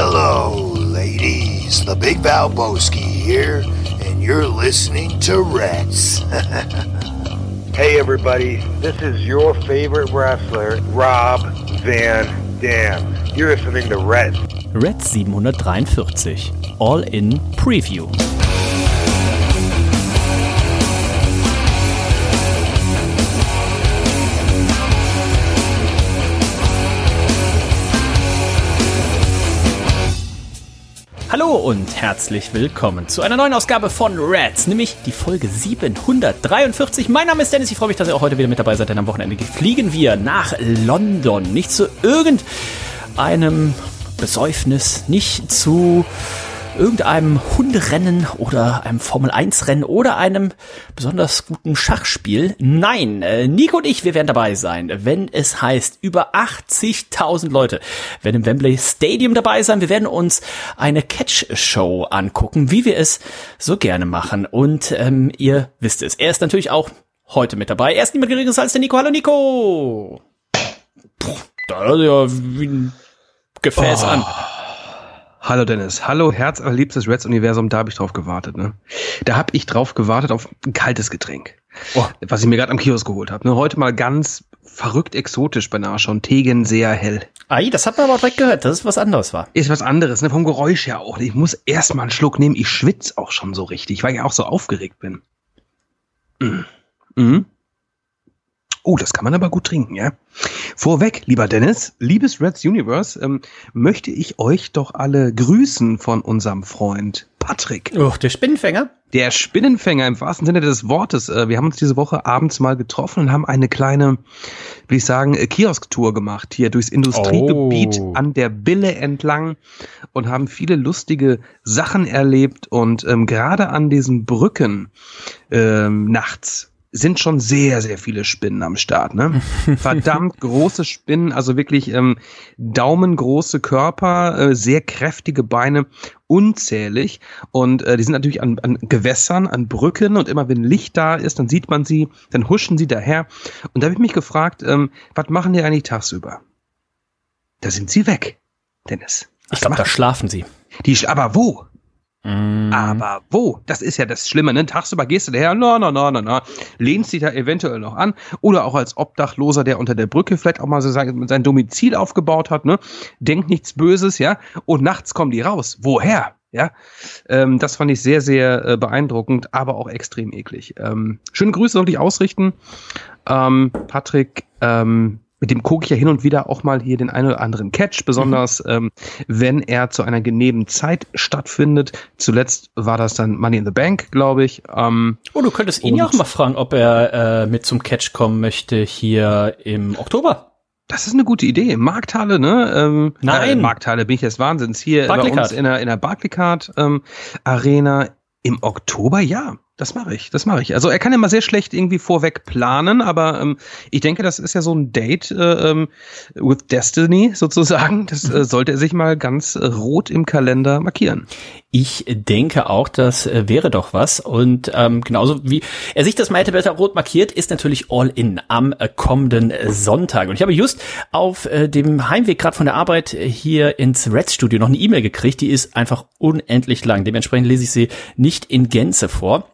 Hello, ladies. The Big Valboski here, and you're listening to Reds. Hey everybody, this is your favorite wrestler, Rob Van Dam. You're listening to Red. Red 743 All in Preview. Hallo und herzlich willkommen zu einer neuen Ausgabe von Reds, nämlich die Folge 743. Mein Name ist Dennis, ich freue mich, dass ihr auch heute wieder mit dabei seid, denn am Wochenende fliegen wir nach London. Nicht zu irgendeinem Besäufnis, nicht zu irgendeinem Hunderennen oder einem Formel-1-Rennen oder einem besonders guten Schachspiel. Nein, äh, Nico und ich, wir werden dabei sein, wenn es heißt, über 80.000 Leute werden im Wembley Stadium dabei sein. Wir werden uns eine Catch-Show angucken, wie wir es so gerne machen. Und ähm, ihr wisst es, er ist natürlich auch heute mit dabei. Er ist niemand geringeres als der Nico. Hallo Nico! Puh, da ist ja wie ein Gefäß Oh. an. Hallo Dennis, hallo herzallerliebstes Reds-Universum, da habe ich drauf gewartet. Ne? Da habe ich drauf gewartet auf ein kaltes Getränk, Oh. was ich mir gerade am Kiosk geholt habe. Ne? Heute mal ganz verrückt exotisch beinahe schon, Tegen sehr hell. Ei, das hat man aber direkt gehört, dass es was anderes war. Ist was anderes, ne? vom Geräusch her auch. Ich muss erst mal einen Schluck nehmen, ich schwitze auch schon so richtig, weil ich auch so aufgeregt bin. Mhm. Mhm. Oh, das kann man aber gut trinken, ja. Vorweg, lieber Dennis, liebes Reds Universe, ähm, möchte ich euch doch alle grüßen von unserem Freund Patrick. Oh, der Spinnenfänger? Der Spinnenfänger im wahrsten Sinne des Wortes. Äh, Wir haben uns diese Woche abends mal getroffen und haben eine kleine, will ich sagen, äh, Kiosk-Tour gemacht hier durchs Industriegebiet Oh. an der Bille entlang und haben viele lustige Sachen erlebt und ähm, gerade an diesen Brücken ähm, nachts sind schon sehr, sehr viele Spinnen am Start, ne? Verdammt große Spinnen, also wirklich ähm, daumengroße Körper, äh, sehr kräftige Beine, unzählig. Und äh, die sind natürlich an, an Gewässern, an Brücken und immer wenn Licht da ist, dann sieht man sie, dann huschen sie daher. Und da habe ich mich gefragt, ähm, was machen die eigentlich tagsüber? Da sind sie weg, Dennis. Ich Was glaube, da schlafen sie. die? Aber wo? Mm. Aber wo? Das ist ja das Schlimme, ne? Tagsüber gehst du daher, na, na, na, na, na, lehnst dich da eventuell noch an. Oder auch als Obdachloser, der unter der Brücke vielleicht auch mal so sein, sein Domizil aufgebaut hat, ne? Denkt nichts Böses, ja? Und nachts kommen die raus. Woher? Ja, ähm, das fand ich sehr, sehr äh, beeindruckend, aber auch extrem eklig. Ähm, schöne Grüße sollte ich ausrichten. Ähm, Patrick, ähm, mit dem gucke ich ja hin und wieder auch mal hier den einen oder anderen Catch, besonders ähm, wenn er zu einer genehmen Zeit stattfindet. Zuletzt war das dann Money in the Bank, glaube ich. Ähm, Oh, du könntest ihn ja auch mal fragen, ob er äh, mit zum Catch kommen möchte hier im Oktober. das ist eine gute Idee. Markthalle, ne? Ähm, Nein. Äh, Markthalle bin ich des Wahnsinns. Hier bei Barclaycard. uns in der, in der Barclaycard ähm, Arena im Oktober, ja. Das mache ich, das mache ich. Also er kann immer sehr schlecht irgendwie vorweg planen, aber ähm, ich denke, das ist ja so ein Date äh, ähm, with Destiny sozusagen. Das äh, sollte er sich mal ganz äh, rot im Kalender markieren. Ich denke auch, das äh, wäre doch was. Und ähm, genauso wie er sich das mal hätte besser rot markiert, ist natürlich All In am äh, kommenden Sonntag. Und ich habe just auf dem Heimweg gerade von der Arbeit hier ins Red Studio noch eine E-Mail gekriegt, die ist einfach unendlich lang. Dementsprechend lese ich sie nicht in Gänze vor.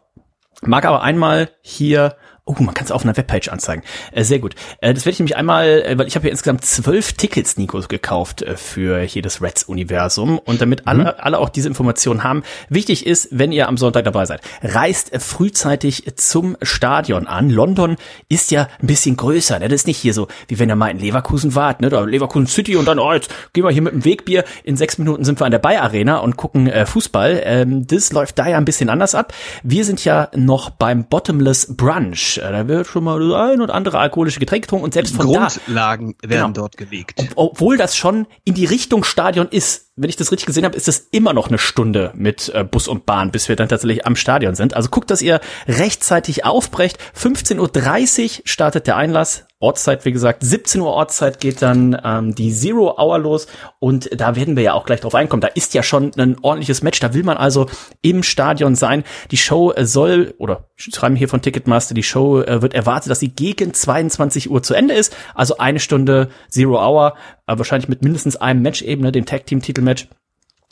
Mag aber einmal hier Oh, man kann es auf einer Webpage anzeigen. Äh, sehr gut. Äh, das werde ich nämlich einmal, äh, weil ich habe hier insgesamt zwölf Tickets, Nico, gekauft äh, für hier das Reds-Universum. Und damit alle, alle auch diese Informationen haben, wichtig ist, wenn ihr am Sonntag dabei seid, reist äh, frühzeitig zum Stadion an. London ist ja ein bisschen größer. Ne? Das ist nicht hier so, wie wenn ihr mal in Leverkusen wart, ne? da Leverkusen City und dann, oh, jetzt gehen wir hier mit dem Wegbier. In sechs Minuten sind wir an der Bayer Arena und gucken äh, Fußball. Ähm, das läuft da ja ein bisschen anders ab. Wir sind ja noch beim Bottomless Brunch. Äh, Da wird schon mal das ein und andere alkoholische Getränk getrunken und selbst von da, Grundlagen werden Genau. dort gelegt. obwohl das schon in die Richtung Stadion ist, wenn ich das richtig gesehen habe, ist das immer noch eine Stunde mit äh, Bus und Bahn, bis wir dann tatsächlich am Stadion sind. Also guckt, dass ihr rechtzeitig aufbrecht. 15.30 Uhr startet der Einlass. Ortszeit, wie gesagt, 17 Uhr Ortszeit geht dann ähm, die Zero Hour los und da werden wir ja auch gleich drauf einkommen. Da ist ja schon ein ordentliches Match, da will man also im Stadion sein. Die Show soll, oder schreiben hier von Ticketmaster, die Show äh, wird erwartet, dass sie gegen 22 Uhr zu Ende ist, also eine Stunde Zero Hour, äh, wahrscheinlich mit mindestens einem Match eben, ne, dem Tag Team Titelmatch.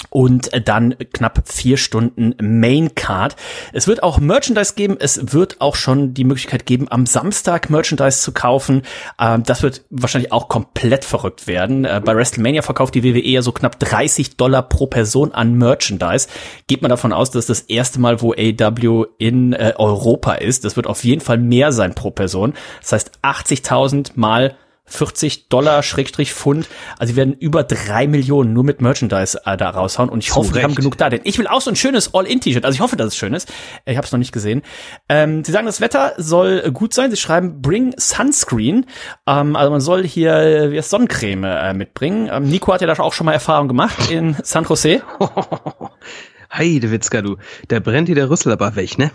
Und dann knapp vier Stunden Main Card. Es wird auch Merchandise geben. Es wird auch schon die Möglichkeit geben, am Samstag Merchandise zu kaufen. Ähm, das wird wahrscheinlich auch komplett verrückt werden. Äh, bei WrestleMania verkauft die WWE ja so knapp 30 Dollar pro Person an Merchandise. Geht man davon aus, dass das erste Mal, wo AW in äh, Europa ist, das wird auf jeden Fall mehr sein pro Person. Das heißt 80.000 mal 40 Dollar Schrägstrich Pfund. Also sie werden über drei Millionen nur mit Merchandise äh, da raushauen und ich Zu hoffe, wir haben Recht. genug da, denn ich will auch so ein schönes All-In-T-Shirt. Also ich hoffe, dass es schön ist. Ich habe es noch nicht gesehen. Ähm, sie sagen, das Wetter soll gut sein. Sie schreiben, bring Sunscreen. Ähm, also man soll hier äh, wie heißt Sonnencreme äh, mitbringen. Ähm, Nico hat ja da auch schon mal Erfahrung gemacht in San Jose. Heidewitzka, du. Da brennt dir der Rüssel aber weg, ne?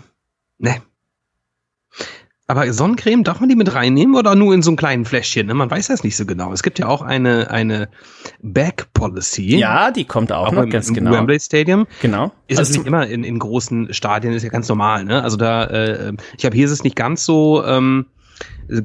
Ne. Aber Sonnencreme, darf man die mit reinnehmen oder nur in so einem kleinen Fläschchen? Ne? Man weiß das nicht so genau. Es gibt ja auch eine, eine Bag-Policy. Ja, die kommt auch, auch noch, im, ganz im genau. Wembley Stadium. Genau. Ist Also es nicht immer in, in großen Stadien, ist ja ganz normal, ne? Also da, äh, ich habe hier ist es nicht ganz so, ähm,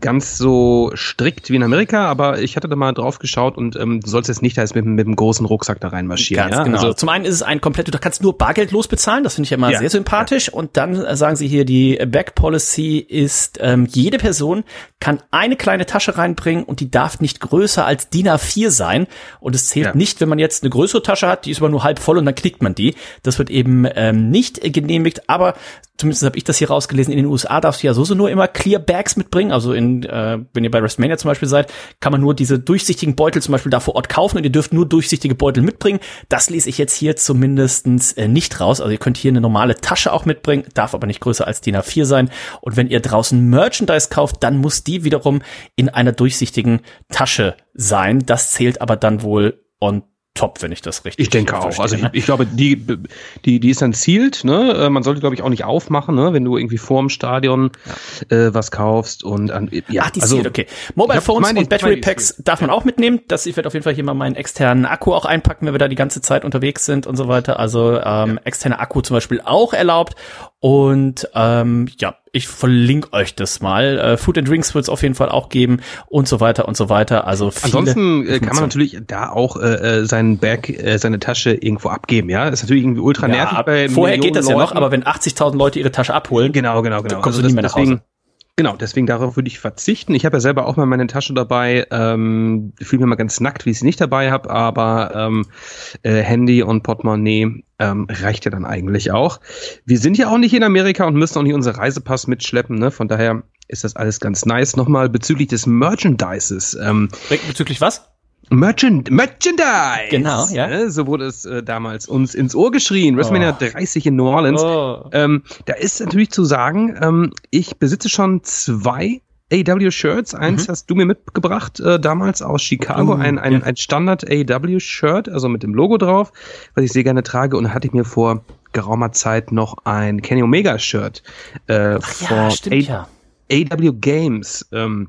ganz so strikt wie in Amerika, aber ich hatte da mal drauf geschaut und ähm, du sollst jetzt nicht da jetzt mit, mit einem großen Rucksack da reinmarschieren. Ganz ja? genau. Also, Zum einen ist es ein komplett, du kannst nur bargeldlos bezahlen, das finde ich ja immer Ja. sehr sympathisch. Und dann sagen sie hier, die Back Policy ist, ähm, jede Person kann eine kleine Tasche reinbringen und die darf nicht größer als DIN A4 sein. Und es zählt Ja. nicht, wenn man jetzt eine größere Tasche hat, die ist aber nur halb voll und dann knickt man die. Das wird eben ähm, nicht genehmigt, aber zumindest habe ich das hier rausgelesen, in den USA darfst du ja sowieso nur immer Clear Bags mitbringen. Also in, äh, wenn ihr bei WrestleMania zum Beispiel seid, kann man nur diese durchsichtigen Beutel zum Beispiel da vor Ort kaufen und ihr dürft nur durchsichtige Beutel mitbringen. Das lese ich jetzt hier zumindestens äh, nicht raus. Also ihr könnt hier eine normale Tasche auch mitbringen, darf aber nicht größer als DIN A4 sein. Und wenn ihr draußen Merchandise kauft, dann muss die wiederum in einer durchsichtigen Tasche sein. Das zählt aber dann wohl on top, wenn ich das richtig ich denke auch. verstehe, Also ne? ich, ich glaube, die, die, die ist dann zielt, ne? Äh, Man sollte, glaube ich, auch nicht aufmachen, ne? Wenn du irgendwie vorm Stadion äh, was kaufst und an, ja, Ach, die also, zählt, okay. Mobile Phones meine, und Battery Packs darf man auch mitnehmen. Das, ich werde auf jeden Fall hier mal meinen externen Akku auch einpacken, wenn wir da die ganze Zeit unterwegs sind und so weiter. Also ähm, externer Akku zum Beispiel auch erlaubt. Und ähm, ja, ich verlinke euch das mal. Äh, Food and Drinks wird es auf jeden Fall auch geben und so weiter und so weiter. Also Ansonsten äh, kann man natürlich da auch äh, äh, seinen Bag, äh, seine Tasche irgendwo abgeben, ja. ist natürlich irgendwie ultra ja, nervig ab- bei vorher geht Millionen das ja noch, Leuten. aber wenn 80.000 Leute ihre Tasche abholen, Genau, genau, genau. Dann kommst du nie mehr nach deswegen, Hause. Genau, deswegen darauf würde ich verzichten. Ich habe ja selber auch mal meine Tasche dabei. Ähm, fühle mir mal ganz nackt, wie ich sie nicht dabei habe, aber ähm, äh, Handy und Portemonnaie ähm, reicht ja dann eigentlich auch. Wir sind ja auch nicht in Amerika und müssen auch nicht unseren Reisepass mitschleppen. Ne? Von daher ist das alles ganz nice. Nochmal bezüglich des Merchandises. Ähm, bezüglich was? Merchand Merchandise! Genau, ja. Ne? So wurde es äh, damals uns ins Ohr geschrien. WrestleMania Oh. 30 in New Orleans. Oh. Ähm, da ist natürlich zu sagen, ähm, ich besitze schon zwei AW-Shirts. Eins hast du mir mitgebracht äh, damals aus Chicago, Oh, ein, ein, ja. ein Standard AW-Shirt, also mit dem Logo drauf, was ich sehr gerne trage. Und da hatte ich mir vor geraumer Zeit noch ein Kenny Omega-Shirt äh, Ja, vor stimmt ja. AW Games ähm,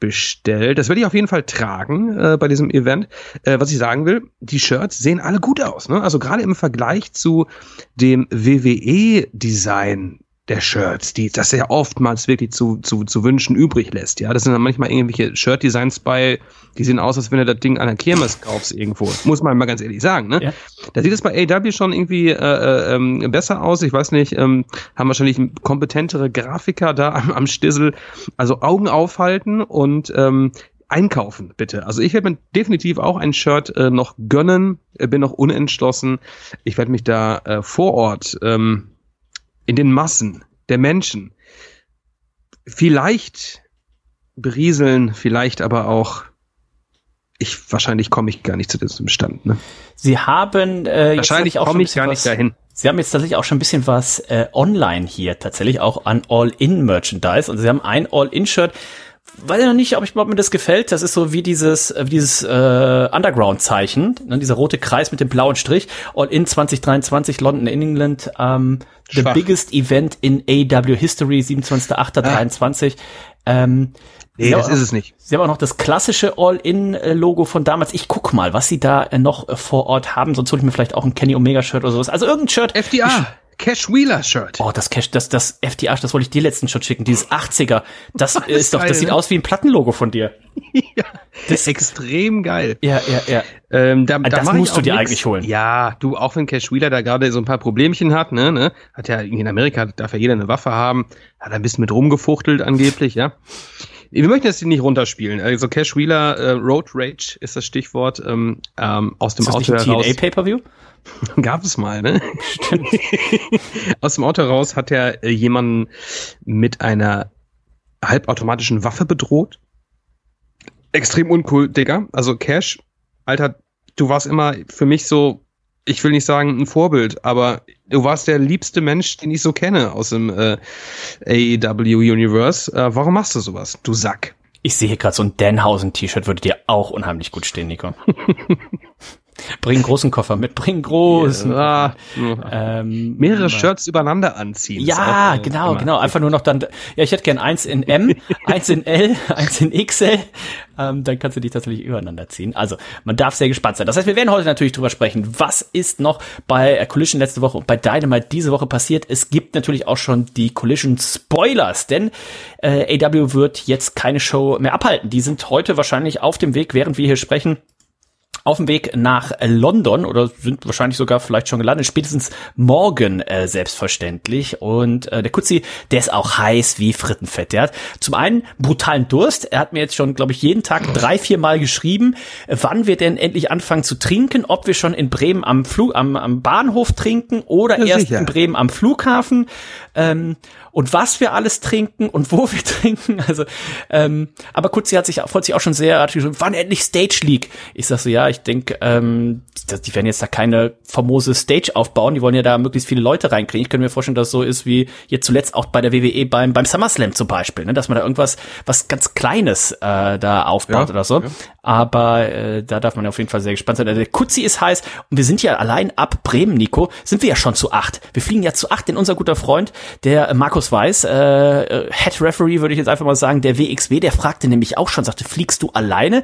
bestellt. Das werde ich auf jeden Fall tragen äh, bei diesem Event. Äh, was ich sagen will, die Shirts sehen alle gut aus. Ne? Also gerade im Vergleich zu dem WWE-Design der Shirts, die das ja oftmals wirklich zu, zu, zu wünschen übrig lässt. Ja, das sind dann manchmal irgendwelche Shirt-Designs bei, die sehen aus, als wenn du das Ding an der Kirmes kaufst irgendwo. Muss man mal ganz ehrlich sagen. Ne? Ja. Da sieht es bei AW schon irgendwie äh, äh, ähm, besser aus. Ich weiß nicht, ähm, haben wahrscheinlich kompetentere Grafiker da am, am Stissel. Also Augen aufhalten und ähm, einkaufen, bitte. Also ich werde mir definitiv auch ein Shirt äh, noch gönnen, bin noch unentschlossen. Ich werde mich da äh, vor Ort ähm, in den Massen der Menschen vielleicht berieseln, vielleicht aber auch ich wahrscheinlich komme ich gar nicht zu diesem Stand. Ne? Sie haben äh, jetzt Wahrscheinlich auch komme ich gar was, nicht dahin. Sie haben jetzt tatsächlich auch schon ein bisschen was äh, online hier, tatsächlich auch an All-In-Merchandise. Und Sie haben ein All-In-Shirt. Weiß ich noch nicht, ob, ich, ob mir das gefällt. Das ist so wie dieses, äh, dieses äh, Underground-Zeichen, ne, dieser rote Kreis mit dem blauen Strich. All-In 2023, London in England. Ähm, the Schwach. biggest event in AW History, 27.08.23. Ähm, Nee, das haben ist auch- es nicht. Sie haben auch noch das klassische All-In-Logo von damals. Ich guck mal, was Sie da äh, noch äh, vor Ort haben. Sonst hole ich mir vielleicht auch ein Kenny Omega-Shirt oder sowas. Also irgendein Shirt. FDA. Cash Wheeler Shirt. Oh, das Cash, das, das FDR, das wollte ich dir letztens schon schicken. Dieses 80er. Das, Das ist ist doch, geil, das sieht ne? aus wie ein Plattenlogo von dir. ja, das ist extrem geil. Ja, ja, ja. Ähm, da, da das musst du dir nix. eigentlich holen. Ja, du, auch wenn Cash Wheeler da gerade so ein paar Problemchen hat, ne, ne, hat ja in Amerika darf ja jeder eine Waffe haben, hat ein bisschen mit rumgefuchtelt angeblich, ja. Wir möchten jetzt nicht runterspielen. Also Cash Wheeler, äh, Road Rage ist das Stichwort, ähm, ähm, aus dem Ist das Auto nicht ein heraus. Pay-Per-View? Gab es mal, ne? Aus dem Auto raus hat er äh, jemanden mit einer halbautomatischen Waffe bedroht. Extrem uncool, Digga. Also Cash, Alter, du warst immer für mich so, ich will nicht sagen ein Vorbild, aber du warst der liebste Mensch, den ich so kenne aus dem äh, AEW Universe. Äh, warum machst du sowas, du Sack? Ich sehe gerade so ein Danhausen-T-Shirt würde dir auch unheimlich gut stehen, Nico. bring großen Koffer mit, bring großen. Ah, Ähm, mehrere Shirts übereinander anziehen. Ja, auch, äh, genau, immer- genau. Einfach nur noch dann, ja, ich hätte gern eins in M, eins in L, eins in XL. Ähm, dann kannst du die tatsächlich übereinander ziehen. Also, man darf sehr gespannt sein. Das heißt, wir werden heute natürlich drüber sprechen, was ist noch bei äh, Collision letzte Woche und bei Dynamite diese Woche passiert. Es gibt natürlich auch schon die Collision Spoilers, denn äh, AW wird jetzt keine Show mehr abhalten. Die sind heute wahrscheinlich auf dem Weg, während wir hier sprechen, auf dem Weg nach London oder sind wahrscheinlich sogar vielleicht schon gelandet, spätestens morgen äh, selbstverständlich. Und äh, der Kutzi, der ist auch heiß wie Frittenfett. Der hat zum einen brutalen Durst. Er hat mir jetzt schon, glaube ich, jeden Tag drei, vier Mal geschrieben, wann wir denn endlich anfangen zu trinken, ob wir schon in Bremen am Flug, am, am Bahnhof trinken oder Ja, erst sicher. in Bremen am Flughafen. Ähm, und was wir alles trinken und wo wir trinken. Also, ähm, aber Kutzi hat sich, freut sich auch schon sehr, hat geschrieben, wann endlich Stage League? Ich sag so, ja, ich denke, ähm, die, die werden jetzt da keine famose Stage aufbauen, die wollen ja da möglichst viele Leute reinkriegen. Ich könnte mir vorstellen, dass es so ist wie jetzt zuletzt auch bei der WWE beim, beim SummerSlam zum Beispiel, ne? dass man da irgendwas, was ganz Kleines äh, da aufbaut Ja, oder so. Aber äh, da darf man auf jeden Fall sehr gespannt sein. Also, Der Kutzi ist heiß und wir sind ja allein ab Bremen, Nico, sind wir ja schon zu acht. Wir fliegen ja zu acht, denn unser guter Freund, der Markus Weiß, äh, Head Referee, würde ich jetzt einfach mal sagen, der WXW, der fragte nämlich auch schon, sagte, fliegst du alleine?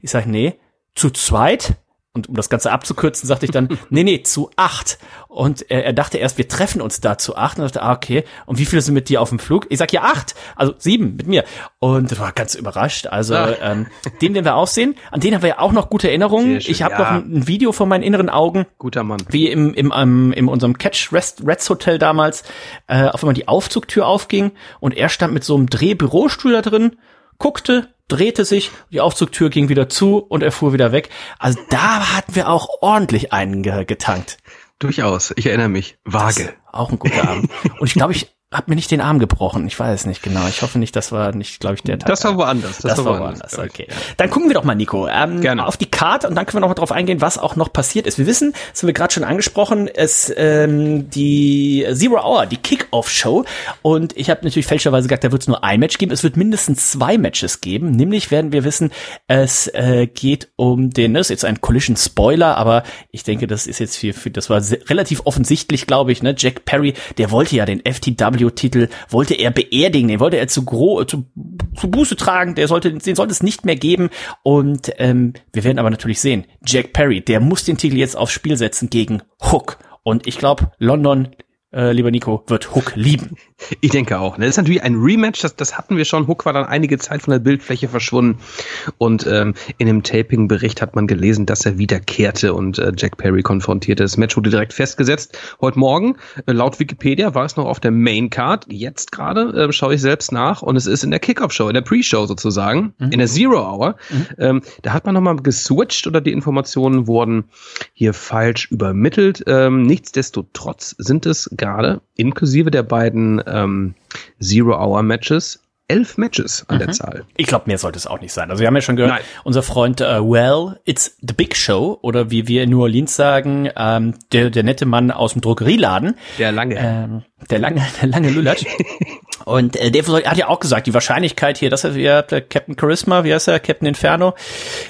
Ich sage, nee, zu zweit. Und um das Ganze abzukürzen, sagte ich dann, nee, nee, zu acht. Und er, er dachte erst, wir treffen uns da zu acht. Und dachte, ah, okay. Und wie viele sind mit dir auf dem Flug? Ich sag, ja, acht. Also sieben mit mir. Und war ganz überrascht. Also Ah. ähm, den werden wir aussehen. An den haben wir ja auch noch gute Erinnerungen. Schön, ich habe ja. noch ein, ein Video vor meinen inneren Augen Guter Mann. wie im, im, im, in unserem Catch Rest, Reds Hotel damals, äh, auf einmal die Aufzugtür aufging und er stand mit so einem Drehbürostuhl da drin, guckte, drehte sich, die Aufzugtür ging wieder zu und er fuhr wieder weg. Also da hatten wir auch ordentlich einen ge getankt. Durchaus, ich erinnere mich. Vage. Auch ein guter Abend. Und ich glaube, ich habe mir nicht den Arm gebrochen. Ich weiß nicht genau. Ich hoffe nicht, das war nicht, glaube ich, der Tag. Das war woanders. Das, war woanders, ich. okay. Dann gucken wir doch mal, Nico, ähm, Gerne. auf die Karte und dann können wir noch mal drauf eingehen, was auch noch passiert ist. Wir wissen, das haben wir gerade schon angesprochen, es ähm, die Zero Hour, die Kick-Off-Show und ich habe natürlich fälschlicherweise gesagt, da wird es nur ein Match geben. Es wird mindestens zwei Matches geben. Nämlich werden wir wissen, es äh, geht um den, das ist jetzt ein Collision-Spoiler, aber ich denke, das ist jetzt für, für das war relativ offensichtlich, glaube ich, ne? Jack Perry, der wollte ja den FTW-Titel, wollte er beerdigen, den wollte er zu gro zu, zu Buße tragen, der sollte, den sollte es nicht mehr geben. Und ähm, wir werden aber natürlich sehen, Jack Perry, der muss den Titel jetzt aufs Spiel setzen gegen Hook. Und ich glaube, London, äh, lieber Nico, wird Hook lieben. Ich denke auch. ne? Das ist natürlich ein Rematch, das, das hatten wir schon. Hook war dann einige Zeit von der Bildfläche verschwunden. Und ähm, in dem Taping-Bericht hat man gelesen, dass er wiederkehrte und äh, Jack Perry konfrontierte. Das Match wurde direkt festgesetzt. Heute Morgen, äh, laut Wikipedia, war es noch auf der Main-Card. Jetzt gerade äh, schaue ich selbst nach und es ist in der Kickoff-Show, in der Pre-Show sozusagen, in der Zero-Hour. Ähm, da hat man nochmal geswitcht oder die Informationen wurden hier falsch übermittelt. Ähm, nichtsdestotrotz sind es gerade inklusive der beiden ähm, Zero-Hour-Matches elf Matches an der Zahl. Ich glaube, mehr sollte es auch nicht sein. Also wir haben ja schon gehört, Nein. unser Freund äh, Well, it's the big show oder wie wir in New Orleans sagen, ähm, der, der nette Mann aus dem Drogerieladen, Der lange. ähm, der lange, der lange Lüllert. Und äh, der hat ja auch gesagt, die Wahrscheinlichkeit hier, dass er, wie der Captain Charisma, wie heißt er, Captain Inferno,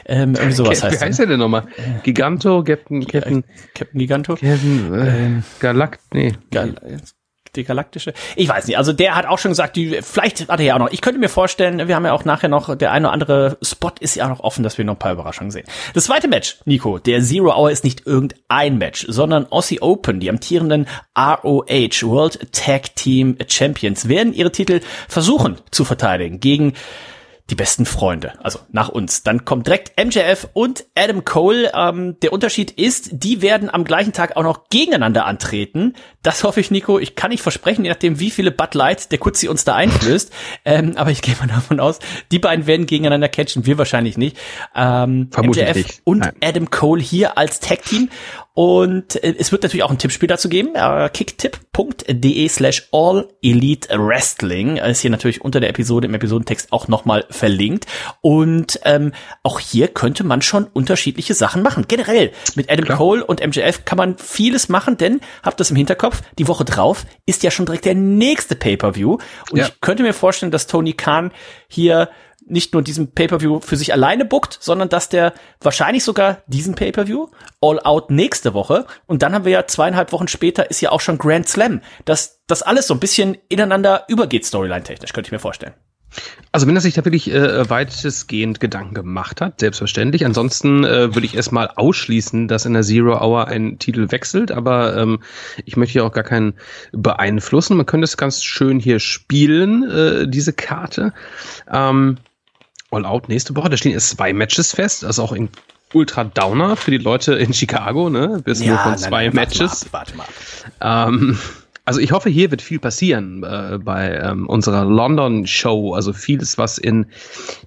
ähm, irgendwie sowas Wie heißt er. heißt er denn nochmal? Giganto, Captain, Captain, Captain Giganto. Captain, äh, Galakt, nee. Gal die galaktische. Ich weiß nicht. Also der hat auch schon gesagt, die, vielleicht hat er ja auch noch. Ich könnte mir vorstellen, wir haben ja auch nachher noch, der eine oder andere Spot ist ja noch offen, dass wir noch ein paar Überraschungen sehen. Das zweite Match, Nico, der Zero Hour ist nicht irgendein Match, sondern Aussie Open, die amtierenden ROH World Tag Team Champions, werden ihre Titel versuchen zu verteidigen gegen die besten Freunde, also nach uns. Dann kommt direkt MJF und Adam Cole. Ähm, der Unterschied ist, die werden am gleichen Tag auch noch gegeneinander antreten. Das hoffe ich, Nico. Ich kann nicht versprechen, je nachdem, wie viele Bud Light der Kutzi uns da einflößt. ähm, aber ich gehe mal davon aus, die beiden werden gegeneinander catchen, wir wahrscheinlich nicht. Ähm, Vermutlich MJF nicht. und. Adam Cole hier als Tag Team. Und äh, es wird natürlich auch ein Tippspiel dazu geben. Äh, kicktipp.de slash all elite wrestling ist hier natürlich unter der Episode im Episodentext auch nochmal verlinkt. Und ähm, auch hier könnte man schon unterschiedliche Sachen machen. Generell mit Adam Klar. Cole und MJF kann man vieles machen, denn habt das im Hinterkopf, die Woche drauf ist ja schon direkt der nächste Pay-Per-View. Und Ja. ich könnte mir vorstellen, dass Tony Khan hier nicht nur diesen Pay-Per-View für sich alleine bookt, sondern dass der wahrscheinlich sogar diesen Pay-Per-View All Out nächste Woche und dann haben wir ja zweieinhalb Wochen später ist ja auch schon Grand Slam, dass das alles so ein bisschen ineinander übergeht Storyline-technisch, könnte ich mir vorstellen. Also wenn er sich da wirklich äh, weitestgehend Gedanken gemacht hat, selbstverständlich. Ansonsten äh, würde ich erstmal ausschließen, dass in der Zero Hour ein Titel wechselt, aber ähm, ich möchte hier auch gar keinen beeinflussen. Man könnte es ganz schön hier spielen, äh, diese Karte. Ähm, All Out nächste Woche, da stehen jetzt zwei Matches fest, also auch in Ultra Downer für die Leute in Chicago, ne? Bis nur von nein, zwei nein, warte Matches. Mal ab, warte mal. Ähm, also ich hoffe, hier wird viel passieren äh, bei ähm, unserer London-Show. Also vieles, was in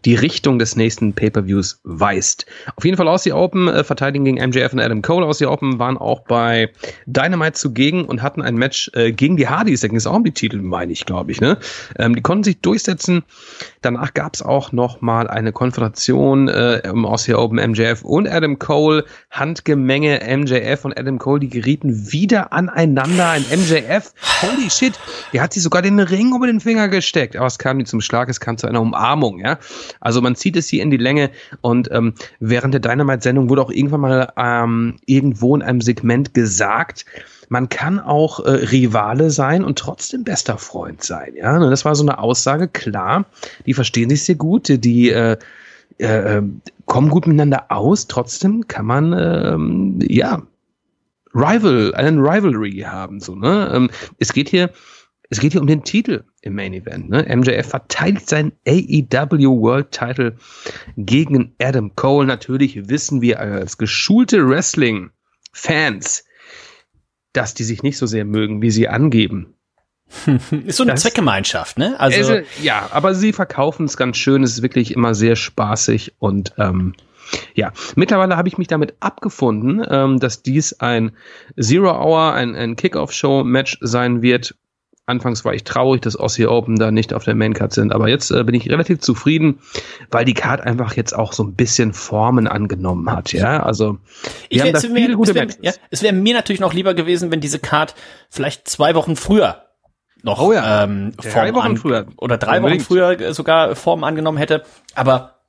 die Richtung des nächsten Pay-Per-Views weist. Auf jeden Fall aus die Open äh, verteidigen gegen MJF und Adam Cole. Aus die Open waren auch bei Dynamite zugegen und hatten ein Match äh, gegen die Hardys. Da ging es auch um die Titel, meine ich, glaube ich. Ne? Ähm, die konnten sich durchsetzen. Danach gab es auch noch mal eine Konfrontation äh, im Aussie Open MJF und Adam Cole. Handgemenge MJF und Adam Cole, die gerieten wieder aneinander. Ein MJF, holy shit, der hat sich sogar den Ring über den Finger gesteckt. Aber es kam nie zum Schlag, es kam zu einer Umarmung. Ja, Also man zieht es hier in die Länge und ähm, während der Dynamite-Sendung wurde auch irgendwann mal ähm, irgendwo in einem Segment gesagt, man kann auch äh, Rivale sein und trotzdem bester Freund sein. Ja, und das war so eine Aussage. Klar, die verstehen sich sehr gut, die äh, äh, äh, kommen gut miteinander aus. Trotzdem kann man ähm, ja Rival, einen Rivalry haben. So ne, ähm, es geht hier. Es geht hier um den Titel im Main Event. Ne? MJF verteidigt seinen AEW World Title gegen Adam Cole. Natürlich wissen wir als geschulte Wrestling-Fans, dass die sich nicht so sehr mögen, wie sie angeben. Ist so eine Das- Zweckgemeinschaft, ne? Also, Also, ja, aber sie verkaufen es ganz schön. Es ist wirklich immer sehr spaßig und ähm, ja, mittlerweile habe ich mich damit abgefunden, ähm, dass dies ein Zero Hour, ein, ein Kickoff-Show-Match sein wird. Anfangs war ich traurig, dass Aussie Open da nicht auf der Maincard sind, aber jetzt äh, bin ich relativ zufrieden, weil die Card einfach jetzt auch so ein bisschen Formen angenommen hat. Ja, also ich haben da es viele gute es wär, ja, es wäre mir natürlich noch lieber gewesen, wenn diese Card vielleicht zwei Wochen früher noch Oh ja, ähm, drei Form Wochen früher. oder drei Unbedingt. Wochen früher sogar Formen angenommen hätte. Aber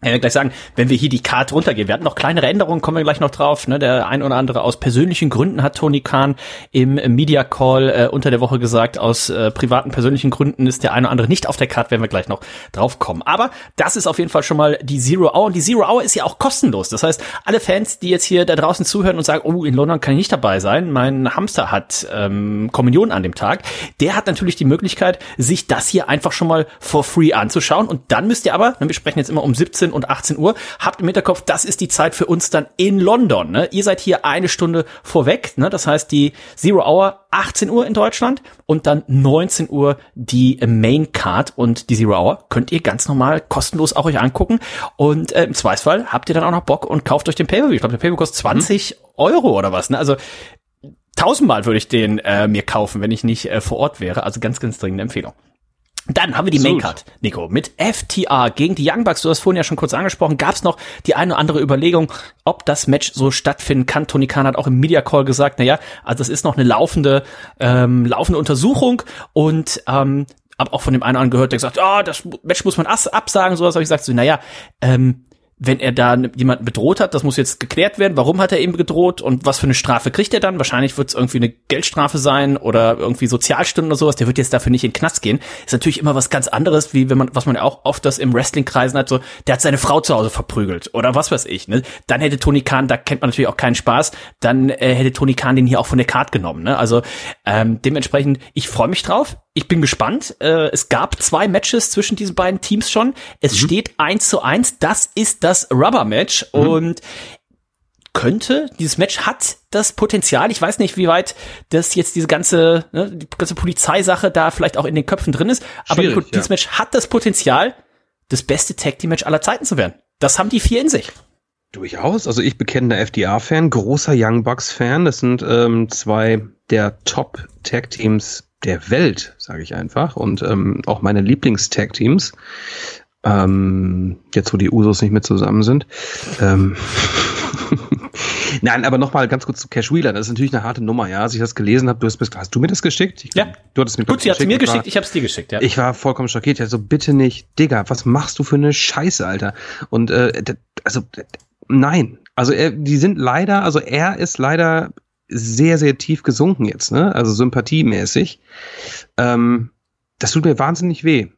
will gleich sagen, wenn wir hier die Card runtergehen, wir hatten noch kleinere Änderungen, kommen wir gleich noch drauf. Ne? Der ein oder andere aus persönlichen Gründen hat Tony Khan im Media Call äh, unter der Woche gesagt, aus äh, privaten persönlichen Gründen ist der eine oder andere nicht auf der Card, werden wir gleich noch drauf kommen. Aber das ist auf jeden Fall schon mal die Zero Hour und die Zero Hour ist ja auch kostenlos. Das heißt, alle Fans, die jetzt hier da draußen zuhören und sagen, oh, in London kann ich nicht dabei sein, mein Hamster hat ähm, Kommunion an dem Tag, der hat natürlich die Möglichkeit, sich das hier einfach schon mal for free anzuschauen und dann müsst ihr aber, ne, wir sprechen jetzt immer um 17 und 18 Uhr, habt im Hinterkopf, das ist die Zeit für uns dann in London. Ne? Ihr seid hier eine Stunde vorweg, ne? das heißt die Zero Hour 18 Uhr in Deutschland und dann 19 Uhr die Main Card und die Zero Hour könnt ihr ganz normal kostenlos auch euch angucken und äh, im Zweifelsfall habt ihr dann auch noch Bock und kauft euch den Pay-Per-View. Ich glaube, der Pay-Per-View kostet 20 Euro oder was. Ne? Also tausendmal würde ich den äh, mir kaufen, wenn ich nicht äh, vor Ort wäre. Also ganz, ganz dringende Empfehlung. Dann haben wir die Absolut. Maincard, Nico, mit FTR gegen die Young Bucks. Du hast vorhin ja schon kurz angesprochen. Gab es noch die eine oder andere Überlegung, ob das Match so stattfinden kann? Tony Khan hat auch im Media Call gesagt, na ja, also es ist noch eine laufende, ähm, laufende Untersuchung und ähm, hab auch von dem einen oder anderen gehört, der gesagt, ah, das Match muss man absagen, sowas. habe ich gesagt, so, naja, ähm, wenn er da jemanden bedroht hat, das muss jetzt geklärt werden. Warum hat er eben gedroht und was für eine Strafe kriegt er dann? Wahrscheinlich wird es irgendwie eine Geldstrafe sein oder irgendwie Sozialstunden oder sowas. Der wird jetzt dafür nicht in den Knast gehen. Ist natürlich immer was ganz anderes, wie wenn man, was man ja auch oft das im Wrestling-Kreisen hat, so, der hat seine Frau zu Hause verprügelt oder was weiß ich. Ne? Dann hätte Tony Khan, da kennt man natürlich auch keinen Spaß, dann äh, hätte Tony Khan den hier auch von der Karte genommen. Ne? Also ähm, dementsprechend, ich freue mich drauf. Ich bin gespannt. Äh, es gab zwei Matches zwischen diesen beiden Teams schon. Es mhm. steht eins zu eins. Das ist das Rubber-Match mhm. und könnte, dieses Match hat das Potenzial, ich weiß nicht, wie weit das jetzt diese ganze, ne, die ganze Polizeisache da vielleicht auch in den Köpfen drin ist, aber Schwierig, dieses ja. Match hat das Potenzial, das beste Tag Team Match aller Zeiten zu werden. Das haben die vier in sich. Durchaus. Also ich bekenne der FDA-Fan, großer Young Bucks-Fan. Das sind ähm, zwei der Top-Tag-Teams der Welt, sage ich einfach. Und ähm, auch meine Lieblings-Tag-Teams. Ähm, jetzt, wo die Usos nicht mehr zusammen sind. Ähm Nein, aber nochmal ganz kurz zu Cash Wheeler. Das ist natürlich eine harte Nummer, ja. Als ich das gelesen habe, du hast, hast du mir das geschickt? Ich, ja. Du hattest mir Gut, sie hat es mir geschickt, ich habe es dir geschickt, ja. Ich war vollkommen schockiert. Ja, so bitte nicht, Digga, was machst du für eine Scheiße, Alter? Und äh, also nein. Also er, die sind leider, also er ist leider sehr, sehr tief gesunken jetzt, ne? Also sympathiemäßig. Ähm, das tut mir wahnsinnig weh.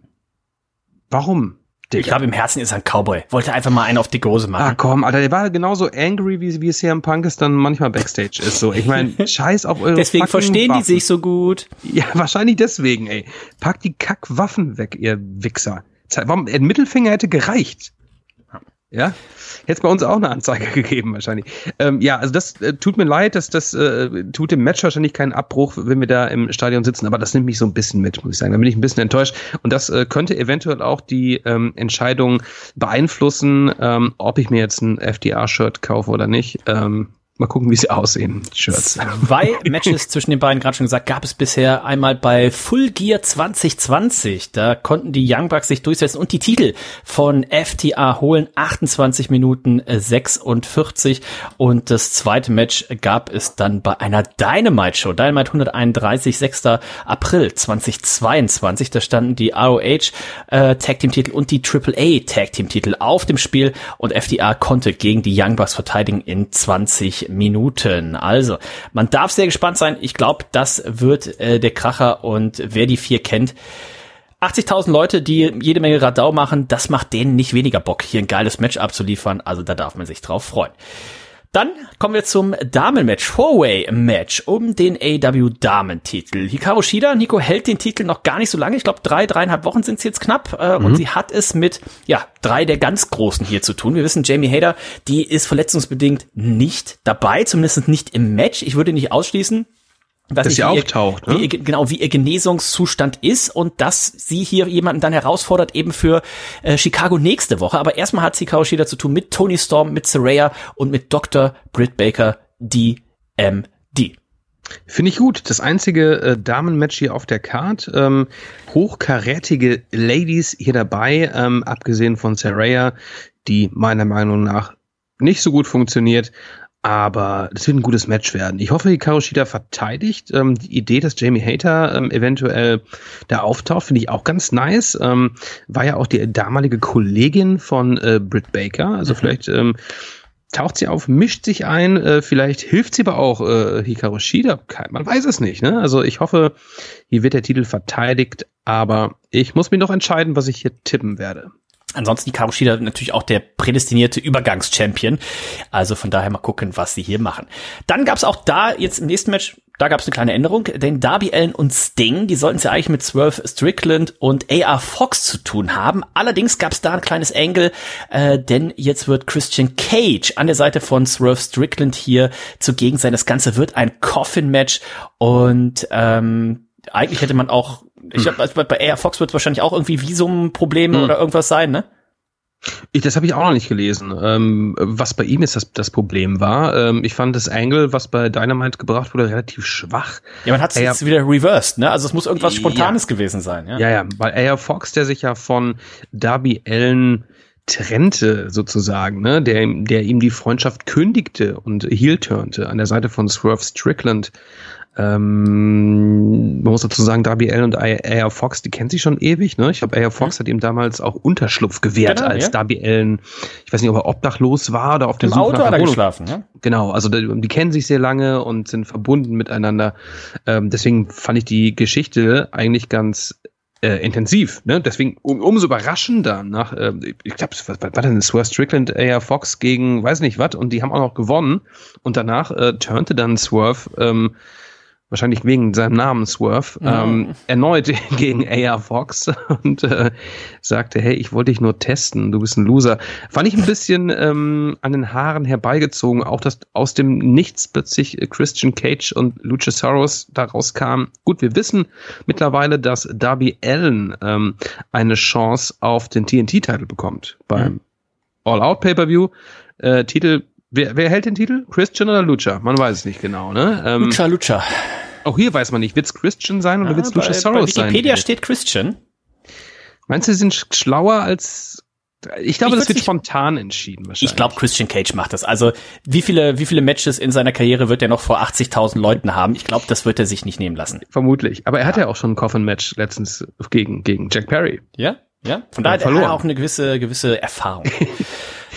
Warum? Digga. Ich glaube, im Herzen ist er ein Cowboy. Wollte einfach mal einen auf die Gose machen. Ah, komm, Alter, der war genauso angry, wie, wie CM Punk es dann manchmal Backstage ist. So, ich meine, scheiß auf eure Deswegen verstehen Waffen. die sich so gut. Ja, wahrscheinlich deswegen, ey. Pack die Kackwaffen weg, ihr Wichser. Warum, ein Mittelfinger hätte gereicht. Ja, hätte es bei uns auch eine Anzeige gegeben wahrscheinlich. Ähm, ja, also das äh, tut mir leid, dass das äh, tut dem Match wahrscheinlich keinen Abbruch, wenn wir da im Stadion sitzen, aber das nimmt mich so ein bisschen mit, muss ich sagen. Da bin ich ein bisschen enttäuscht und das äh, könnte eventuell auch die ähm, Entscheidung beeinflussen, ähm, ob ich mir jetzt ein FDR-Shirt kaufe oder nicht. Ähm, Mal gucken, wie sie aussehen, Shirts. Zwei Matches zwischen den beiden, gerade schon gesagt, gab es bisher einmal bei Full Gear 2020. Da konnten die Young Bucks sich durchsetzen und die Titel von FTA holen. 28 Minuten 46. Und das zweite Match gab es dann bei einer Dynamite Show. Dynamite 131, 6. April 2022. Da standen die ROH äh, Tag Team Titel und die AAA Tag Team Titel auf dem Spiel und FTA konnte gegen die Young Bucks verteidigen in 20 Minuten. Also, man darf sehr gespannt sein. Ich glaube, das wird äh, der Kracher und wer die vier kennt, 80.000 Leute, die jede Menge Radau machen, das macht denen nicht weniger Bock, hier ein geiles Match abzuliefern. Also da darf man sich drauf freuen. Dann kommen wir zum Damenmatch, Four-Way-Match um den AW Damentitel. Hikaru Shida, Nico hält den Titel noch gar nicht so lange. Ich glaube, drei, dreieinhalb Wochen sind es jetzt knapp. Äh, mhm. Und sie hat es mit, ja, drei der ganz Großen hier zu tun. Wir wissen, Jamie Hader, die ist verletzungsbedingt nicht dabei, zumindest nicht im Match. Ich würde nicht ausschließen, dass, dass sie auftaucht, ihr, ne? wie genau, wie ihr Genesungszustand ist und dass sie hier jemanden dann herausfordert, eben für äh, Chicago nächste Woche. Aber erstmal hat sie Kaoshida zu tun mit Tony Storm, mit Saraya und mit Dr. Britt Baker, DMD. Finde ich gut. Das einzige äh, Damenmatch hier auf der Card. Ähm, hochkarätige Ladies hier dabei, ähm, abgesehen von Saraya, die meiner Meinung nach nicht so gut funktioniert. Aber das wird ein gutes Match werden. Ich hoffe, Hikaru Shida verteidigt. Ähm, die Idee, dass Jamie Hater ähm, eventuell da auftaucht, finde ich auch ganz nice. Ähm, war ja auch die damalige Kollegin von äh, Britt Baker. Also mhm. vielleicht ähm, taucht sie auf, mischt sich ein. Äh, vielleicht hilft sie aber auch äh, Hikaru Shida. Man weiß es nicht. Ne? Also ich hoffe, hier wird der Titel verteidigt. Aber ich muss mir noch entscheiden, was ich hier tippen werde. Ansonsten Hikaru Shida natürlich auch der prädestinierte Übergangschampion. Also von daher mal gucken, was sie hier machen. Dann gab es auch da jetzt im nächsten Match, da gab es eine kleine Änderung, denn Darby Allen und Sting, die sollten es ja eigentlich mit Swerve Strickland und AR Fox zu tun haben. Allerdings gab es da ein kleines Angle, äh, denn jetzt wird Christian Cage an der Seite von Swerve Strickland hier zugegen sein. Das Ganze wird ein Coffin-Match und ähm, eigentlich hätte man auch ich glaube, bei, bei Air Fox wird es wahrscheinlich auch irgendwie Visumprobleme hm. oder irgendwas sein, ne? Ich, das habe ich auch noch nicht gelesen, ähm, was bei ihm jetzt das, das Problem war. Ähm, ich fand das Angle, was bei Dynamite gebracht wurde, relativ schwach. Ja, man hat es jetzt wieder reversed, ne? Also es muss irgendwas Spontanes ja. gewesen sein, ja? Ja, ja, weil Air Fox, der sich ja von Darby Allen trennte sozusagen, ne, der, der ihm die Freundschaft kündigte und heel turnte an der Seite von Swerve Strickland, Ähm, man muss dazu sagen, Darby Allen und A.R. Fox, die kennt sich schon ewig. Ne? Ich glaube, A.R. Fox mhm. hat ihm damals auch Unterschlupf gewährt, genau, als ja. Darby Allen, ich weiß nicht, ob er obdachlos war oder auf dem Auto nach hat er geschlafen. Ja? Genau, also die, die, kennen sich sehr lange und sind verbunden miteinander. Ähm, deswegen fand ich die Geschichte eigentlich ganz äh, intensiv. Ne? Deswegen um, umso überraschender nach, äh, ich glaube, was, was war denn Swerve Strickland, AR Fox gegen weiß nicht was und die haben auch noch gewonnen und danach äh, turnte dann Swerve ähm, wahrscheinlich wegen seinem Namen Swerve, ähm, erneut gegen AR Fox und äh, sagte, hey, ich wollte dich nur testen, du bist ein Loser. Fand ich ein bisschen ähm, an den Haaren herbeigezogen, auch dass aus dem Nichts plötzlich Christian Cage und Luchasaurus daraus kam. Gut, wir wissen mittlerweile, dass Darby Allen ähm, eine Chance auf den TNT-Titel bekommt beim mhm. All-Out Pay-Per-View. Äh, Titel Wer, wer hält den Titel? Christian oder Lucha? Man weiß es nicht genau, ne? Ähm, Lucha, Lucha. Auch hier weiß man nicht, wird's Christian sein oder ja, wird's Luchasaurus sein? Bei Wikipedia sein? steht Christian. Meinst du, sie sind schlauer als ich glaube, ich das wird spontan entschieden wahrscheinlich. Ich glaube, Christian Cage macht das. Also wie viele, wie viele Matches in seiner Karriere wird er noch vor 80.000 Leuten haben? Ich glaube, das wird er sich nicht nehmen lassen. Vermutlich. Aber er ja. hatte ja auch schon ein Coffin-Match letztens gegen, gegen Jack Perry. Ja, ja. Von daher hat er auch eine gewisse, gewisse Erfahrung.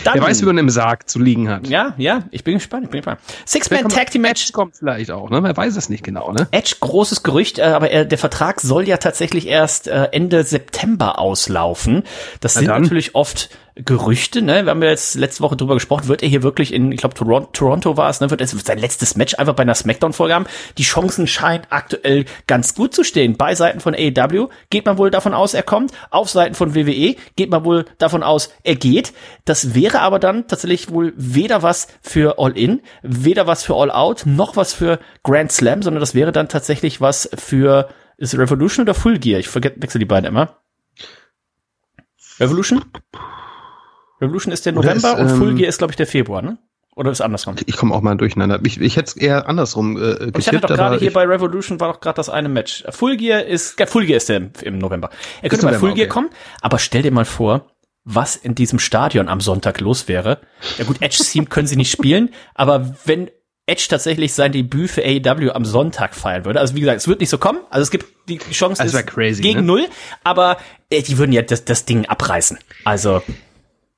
Dann, Wer weiß, wie man im Sarg zu liegen hat. Ja, ja, ich bin gespannt, ich bin gespannt. Six-Man Tag Team Match. Edge kommt vielleicht auch, ne? Wer weiß es nicht genau, ne? Edge, großes Gerücht, äh, aber er, der Vertrag soll ja tatsächlich erst äh, Ende September auslaufen. Das Na sind dann. natürlich oft Gerüchte, ne? Wir haben ja jetzt letzte Woche drüber gesprochen, wird er hier wirklich in, ich glaube, Toronto, Toronto war es, ne? Wird es sein letztes Match einfach bei einer Smackdown-Folge haben. Die Chancen scheinen aktuell ganz gut zu stehen. Bei Seiten von AEW geht man wohl davon aus, er kommt. Auf Seiten von WWE geht man wohl davon aus, er geht. Das wäre aber dann tatsächlich wohl weder was für All In, weder was für All Out, noch was für Grand Slam, sondern das wäre dann tatsächlich was für, ist Revolution oder Full Gear? Ich vergesse, wechsel die beiden immer. Revolution? Revolution ist der November ist, und Full ähm, Gear ist, glaube ich, der Februar, ne? Oder ist andersrum? Ich komme auch mal durcheinander. Ich, ich hätte es eher andersrum äh, getippt. Ich hatte doch gerade hier bei Revolution war doch gerade das eine Match. Full Gear ist, ja, Full Gear ist der im November. Er könnte mal Full Gear okay. kommen, aber stell dir mal vor, was in diesem Stadion am Sonntag los wäre. Ja gut, Edge Team können sie nicht spielen, aber wenn Edge tatsächlich sein Debüt für AEW am Sonntag feiern würde. Also wie gesagt, es wird nicht so kommen. Also es gibt die Chance ist crazy, gegen ne? null, aber äh, die würden ja das, das Ding abreißen. Also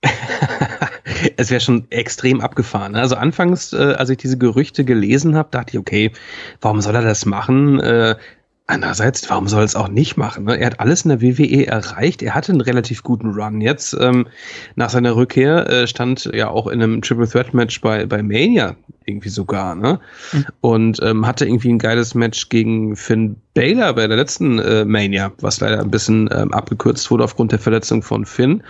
es wäre schon extrem abgefahren. Also anfangs, äh, als ich diese Gerüchte gelesen habe, dachte ich, okay, warum soll er das machen? Äh, Andererseits, warum soll es auch nicht machen? Ne? Er hat alles in der WWE erreicht. Er hatte einen relativ guten Run jetzt. Ähm, nach seiner Rückkehr äh, stand ja auch in einem Triple Threat Match bei, bei Mania irgendwie sogar. Ne? Mhm. Und ähm, hatte irgendwie ein geiles Match gegen Finn Baylor bei der letzten äh, Mania, was leider ein bisschen ähm, abgekürzt wurde aufgrund der Verletzung von Finn.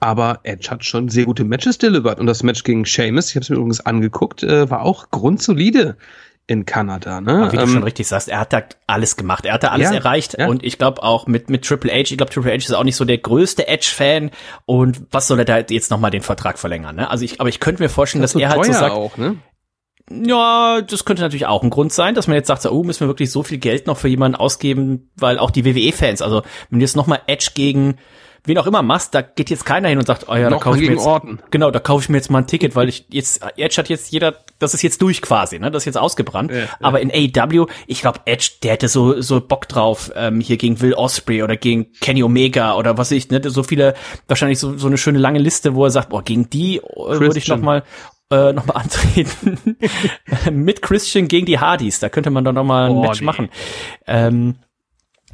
Aber Edge hat schon sehr gute Matches delivered. Und das Match gegen Sheamus, ich habe es mir übrigens angeguckt, äh, war auch grundsolide in Kanada. Ne? Aber wie ähm, du schon richtig sagst, er hat da alles gemacht. Er hat da alles ja, erreicht ja. und ich glaube auch mit mit Triple H. Ich glaube Triple H ist auch nicht so der größte Edge-Fan und was soll er da jetzt noch mal den Vertrag verlängern? Ne? Also ich, aber ich könnte mir vorstellen, das dass er halt so sagt. Auch, ne? Ja, das könnte natürlich auch ein Grund sein, dass man jetzt sagt, so, oh, müssen wir wirklich so viel Geld noch für jemanden ausgeben, weil auch die WWE-Fans, also wenn du jetzt noch mal Edge gegen wen auch immer machst, da geht jetzt keiner hin und sagt, oh ja, da kaufe ich mir jetzt, Orten. genau, da kaufe ich mir jetzt mal ein Ticket, weil ich jetzt, Edge hat jetzt jeder, das ist jetzt durch quasi, ne, das ist jetzt ausgebrannt. Ja, Aber in AEW, ich glaube, Edge, der hätte so, so Bock drauf, ähm, hier gegen Will Osprey oder gegen Kenny Omega oder was ich, ne, so viele, wahrscheinlich so, so eine schöne lange Liste, wo er sagt, boah, gegen die äh, würde ich noch mal, äh, noch mal antreten. Mit Christian gegen die Hardys, da könnte man doch noch mal ein oh, Match nee. machen. Ähm,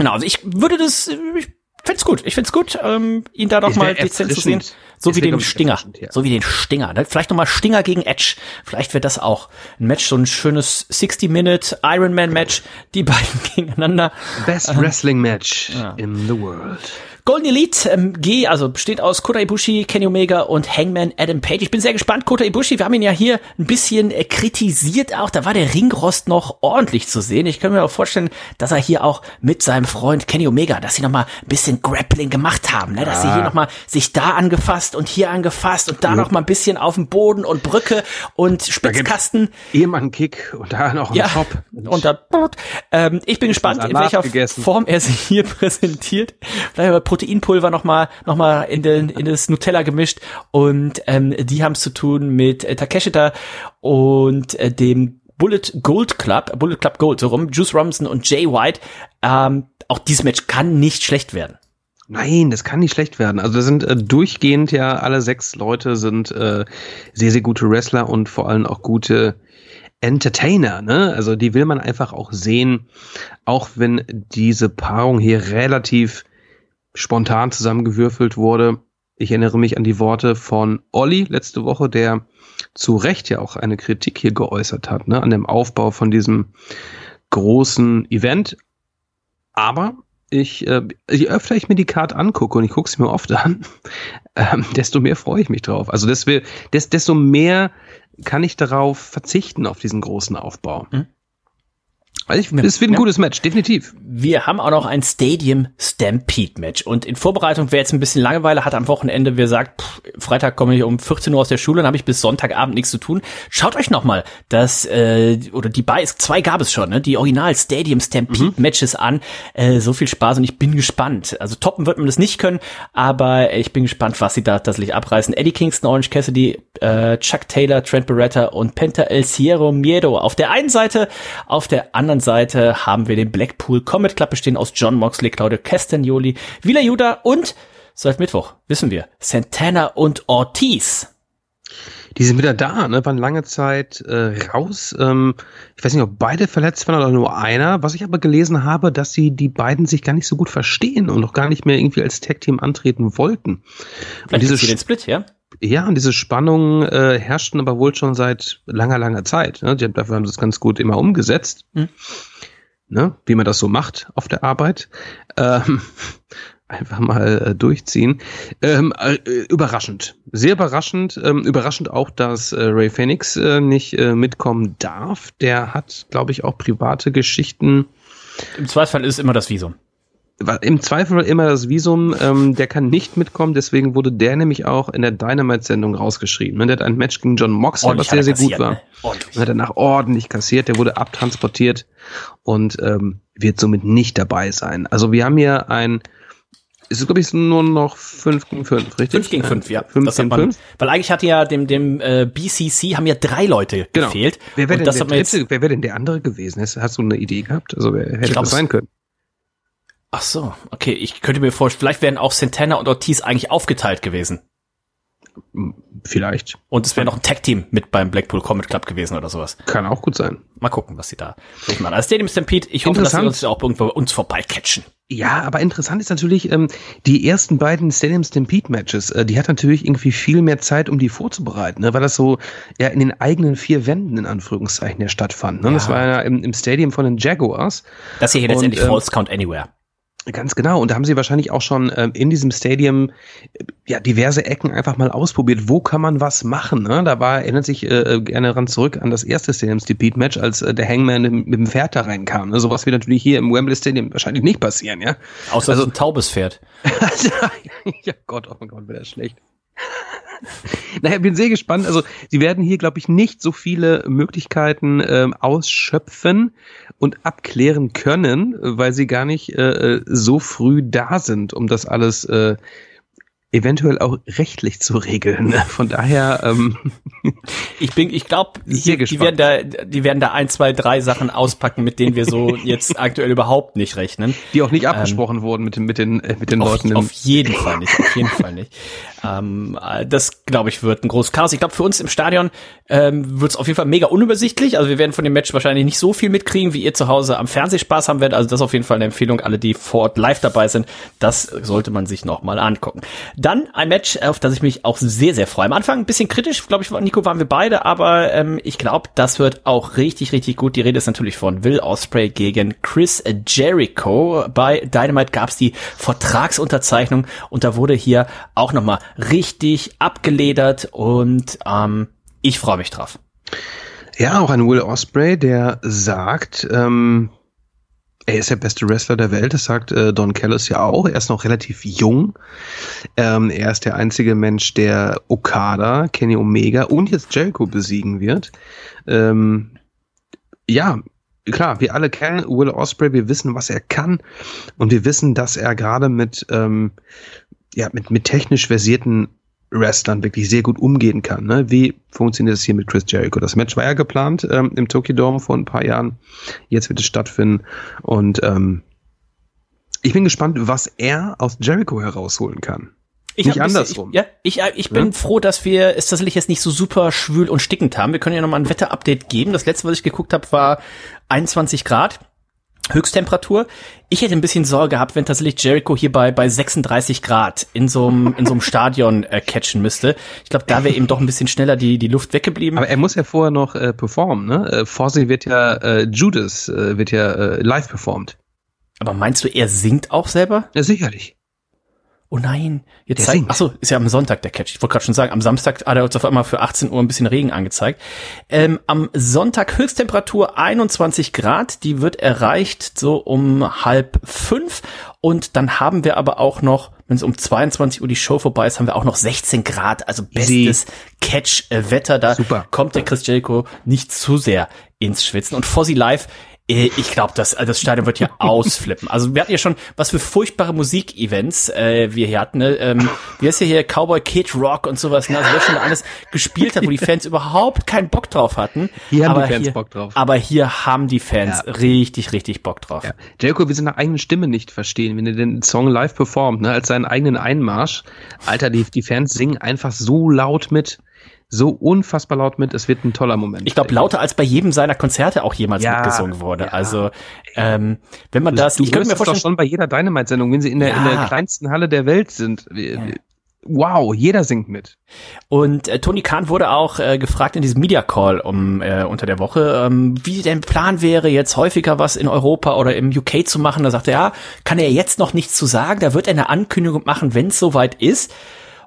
Genau, also ich würde das, ich find's gut. Ich find's gut, ähm, ihn da doch mal dezent zu sehen. So wie den Stinger. Ja. So wie den Stinger. Ne? Vielleicht nochmal Stinger gegen Edge. Vielleicht wird das auch ein Match, so ein schönes 60-Minute Ironman-Match. Die beiden gegeneinander. Best ähm, Wrestling Match ja. in the world. Golden Elite ähm, G, also besteht aus Kota Ibushi, Kenny Omega und Hangman Adam Page. Ich bin sehr gespannt. Kota Ibushi, wir haben ihn ja hier ein bisschen äh, kritisiert auch. Da war der Ringrost noch ordentlich zu sehen. Ich kann mir auch vorstellen, dass er hier auch mit seinem Freund Kenny Omega, dass sie noch mal ein bisschen Grappling gemacht haben, ne? dass ja. sie hier noch mal sich da angefasst und hier angefasst und da ja. noch mal ein bisschen auf dem Boden und Brücke und Spitzkasten. Ehemann Kick und da noch ja, Top. Und dann, ähm, ich bin gespannt, in welcher gegessen. Form er sich hier präsentiert. Vielleicht Proteinpulver nochmal noch mal in, in das Nutella gemischt und ähm, die haben es zu tun mit äh, Takeshita und äh, dem Bullet Gold Club, Bullet Club Gold, so rum, Juice Robinson und Jay White. Ähm, auch dieses Match kann nicht schlecht werden. Nein, das kann nicht schlecht werden. Also das sind äh, durchgehend ja alle sechs Leute sind äh, sehr, sehr gute Wrestler und vor allem auch gute Entertainer. Ne? Also die will man einfach auch sehen, auch wenn diese Paarung hier relativ spontan zusammengewürfelt wurde. Ich erinnere mich an die Worte von Olli letzte Woche, der zu Recht ja auch eine Kritik hier geäußert hat, ne, an dem Aufbau von diesem großen Event. Aber ich, äh, je öfter ich mir die Karte angucke, und ich gucke sie mir oft an, ähm, desto mehr freue ich mich drauf. Also desto, desto mehr kann ich darauf verzichten, auf diesen großen Aufbau. Mhm. Also ich, es wird ein ja. gutes Match, definitiv. Wir haben auch noch ein Stadium Stampede Match. Und in Vorbereitung, wer jetzt ein bisschen Langeweile hat am Wochenende, wer sagt, pff, Freitag komme ich um 14 Uhr aus der Schule, dann habe ich bis Sonntagabend nichts zu tun. Schaut euch nochmal das, äh, oder die bei, zwei gab es schon, ne? die Original Stadium Stampede mhm. Matches an. Äh, so viel Spaß und ich bin gespannt. Also toppen wird man das nicht können, aber ich bin gespannt, was sie da tatsächlich abreißen. Eddie Kingston, Orange Cassidy, äh, Chuck Taylor, Trent Beretta und Penta El Ciero Miedo. Auf der einen Seite, auf der anderen Seite haben wir den Blackpool Comet Club bestehen aus John Moxley, Claudio Castagnoli, Vila Juda und seit Mittwoch, wissen wir, Santana und Ortiz. Die sind wieder da, ne? waren lange Zeit äh, raus. Ähm, ich weiß nicht, ob beide verletzt waren oder nur einer. Was ich aber gelesen habe, dass sie die beiden sich gar nicht so gut verstehen und auch gar nicht mehr irgendwie als Tag-Team antreten wollten. Vielleicht und diese den Split, ja? Ja, und diese Spannungen äh, herrschten aber wohl schon seit langer, langer Zeit. Ne? Die, dafür haben sie es ganz gut immer umgesetzt. Mhm. Ne? Wie man das so macht auf der Arbeit. Ähm, einfach mal äh, durchziehen. Ähm, äh, überraschend. Sehr überraschend. Ähm, überraschend auch, dass äh, Ray Phoenix äh, nicht äh, mitkommen darf. Der hat, glaube ich, auch private Geschichten. Im Zweifelsfall ist immer das Visum im Zweifel immer das Visum, ähm, der kann nicht mitkommen, deswegen wurde der nämlich auch in der Dynamite-Sendung rausgeschrieben. Ne? Der hat ein Match gegen John Moxley, was sehr, sehr gut war. Ne? Und hat danach ordentlich kassiert, der wurde abtransportiert und ähm, wird somit nicht dabei sein. Also wir haben hier ein ist es, glaube ich, nur noch 5 gegen 5, richtig? 5 gegen 5, ja. 5 gegen 5. Weil eigentlich hatte ja dem, dem äh, BCC haben ja drei Leute genau. gefehlt. Wer wäre denn, wer wär denn der andere gewesen? Hast du eine Idee gehabt? Also wer hätte glaub, das sein können? Ach so, okay. Ich könnte mir vorstellen, vielleicht wären auch Santana und Ortiz eigentlich aufgeteilt gewesen. Vielleicht. Und es wäre noch ein Tag-Team mit beim Blackpool Comet Club gewesen oder sowas. Kann auch gut sein. Mal gucken, was sie da machen. Also Stadium Stampede, ich hoffe, dass sie uns auch irgendwo uns vorbeicatchen. Ja, aber interessant ist natürlich, ähm, die ersten beiden Stadium Stampede Matches, äh, die hat natürlich irgendwie viel mehr Zeit, um die vorzubereiten, ne? weil das so ja in den eigenen vier Wänden in Anführungszeichen ja stattfand. Ne? Ja. Das war ja im, im Stadium von den Jaguars. Das hier, hier letztendlich ähm, False Count Anywhere. Ganz genau. Und da haben sie wahrscheinlich auch schon ähm, in diesem Stadium ja diverse Ecken einfach mal ausprobiert. Wo kann man was machen? Ne? Da war, erinnert sich äh, äh gerne ran zurück an das erste Stadium Stampede Match, als äh, der Hangman mit dem Pferd da reinkam. Ne? Sowas wird natürlich hier im Wembley Stadium wahrscheinlich nicht passieren, ja. Außer also, ein taubes Pferd. ja Gott, oh mein Gott, wäre das schlecht. naja, bin sehr gespannt. Also, sie werden hier, glaube ich, nicht so viele Möglichkeiten ähm, ausschöpfen und abklären können, weil sie gar nicht äh, äh so früh da sind, um das alles äh, eventuell auch rechtlich zu regeln. Von daher, ähm, ich bin, ich glaube, die, die werden da, die werden da ein, zwei, drei Sachen auspacken, mit denen wir so jetzt aktuell überhaupt nicht rechnen. Die auch nicht ähm, abgesprochen ähm, wurden mit den, mit den, äh, mit den auf, Leuten. Auf jeden Fall nicht, auf jeden Fall nicht. Ähm, das, glaube ich, wird ein großes Chaos. Ich glaube, für uns im Stadion ähm, wird es auf jeden Fall mega unübersichtlich. Also wir werden von dem Match wahrscheinlich nicht so viel mitkriegen, wie ihr zu Hause am Fernsehspaß haben werdet. Also das ist auf jeden Fall eine Empfehlung. Alle, die vor Ort live dabei sind, das sollte man sich noch mal angucken. Dann ein Match, auf das ich mich auch sehr, sehr freue. Am Anfang ein bisschen kritisch, glaube ich, Nico, waren wir beide, aber ähm, ich glaube, das wird auch richtig, richtig gut. Die Rede ist natürlich von Will Osprey gegen Chris Jericho. Bei Dynamite gab es die Vertragsunterzeichnung und da wurde hier auch noch mal richtig abgeledert und ähm, ich freue mich drauf. Ja, auch ein Will Osprey, der sagt, ähm, er ist der beste Wrestler der Welt, das sagt äh, Don Callis ja auch. Er ist noch relativ jung. Ähm, er ist der einzige Mensch, der Okada, Kenny Omega und jetzt Jericho besiegen wird. Ähm, ja, klar, wir alle kennen Will Osprey, wir wissen, was er kann und wir wissen, dass er gerade mit, ähm, ja, mit, mit technisch versierten Wrestlern wirklich sehr gut umgehen kann. Ne? Wie funktioniert das hier mit Chris Jericho? Das Match war ja geplant ähm, im Tokyo Dome vor ein paar Jahren. Jetzt wird es stattfinden. Und ähm, ich bin gespannt, was er aus Jericho herausholen kann. Ich nicht andersrum. Bisschen, ich, ja, ich, ich bin ja? froh, dass wir es tatsächlich jetzt nicht so super schwül und stickend haben. Wir können ja nochmal ein Wetterupdate geben. Das letzte, was ich geguckt habe, war 21 Grad. Höchsttemperatur. Ich hätte ein bisschen Sorge gehabt, wenn tatsächlich Jericho hier bei, bei 36 Grad in so einem, in so einem Stadion äh, catchen müsste. Ich glaube, da wäre eben doch ein bisschen schneller die, die Luft weggeblieben. Aber er muss ja vorher noch äh, performen, ne? Äh, Fozzy wird ja, äh, Judas äh, wird ja äh, live performt. Aber meinst du, er singt auch selber? Ja, sicherlich. Oh nein, jetzt zeigt, ach so, ist ja am Sonntag der Catch. Ich wollte gerade schon sagen, am Samstag hat er uns auf einmal für 18 Uhr ein bisschen Regen angezeigt. Ähm, am Sonntag Höchsttemperatur 21 Grad, die wird erreicht so um halb fünf und dann haben wir aber auch noch, wenn es um 22 Uhr die Show vorbei ist, haben wir auch noch 16 Grad, also bestes Catch-Wetter. Da Super. kommt der Chris Jericho nicht zu sehr ins Schwitzen. Und Fozzy Live ich glaube, das, also das Stadion wird hier ausflippen. Also wir hatten ja schon, was für furchtbare Musikevents äh, wir hier hatten. Ne? Ähm, wie heißt ja hier Cowboy Kid Rock und sowas. Ne? Also wer schon alles gespielt hat, wo die Fans überhaupt keinen Bock drauf hatten. Hier haben die Fans hier, Bock drauf. Aber hier haben die Fans ja. richtig, richtig Bock drauf. Ja. Jericho, wir sind nach eigenen Stimme nicht verstehen, wenn er den Song live performt, ne, als seinen eigenen Einmarsch. Alter, die, die Fans singen einfach so laut mit so unfassbar laut mit, es wird ein toller Moment. Ich glaube, lauter als bei jedem seiner Konzerte auch jemals ja, mitgesungen wurde. Ja. Also, ähm, wenn man das, du ich könnte mir vorstellen, doch schon bei jeder Dynamite-Sendung, wenn sie in der, ja. in der kleinsten Halle der Welt sind. Wow, jeder singt mit. Und äh, Tony Khan wurde auch äh, gefragt in diesem Media Call um äh, unter der Woche, ähm, wie der Plan wäre, jetzt häufiger was in Europa oder im UK zu machen. Da sagte er, ja, kann er jetzt noch nichts zu sagen. Da wird er eine Ankündigung machen, wenn es soweit ist.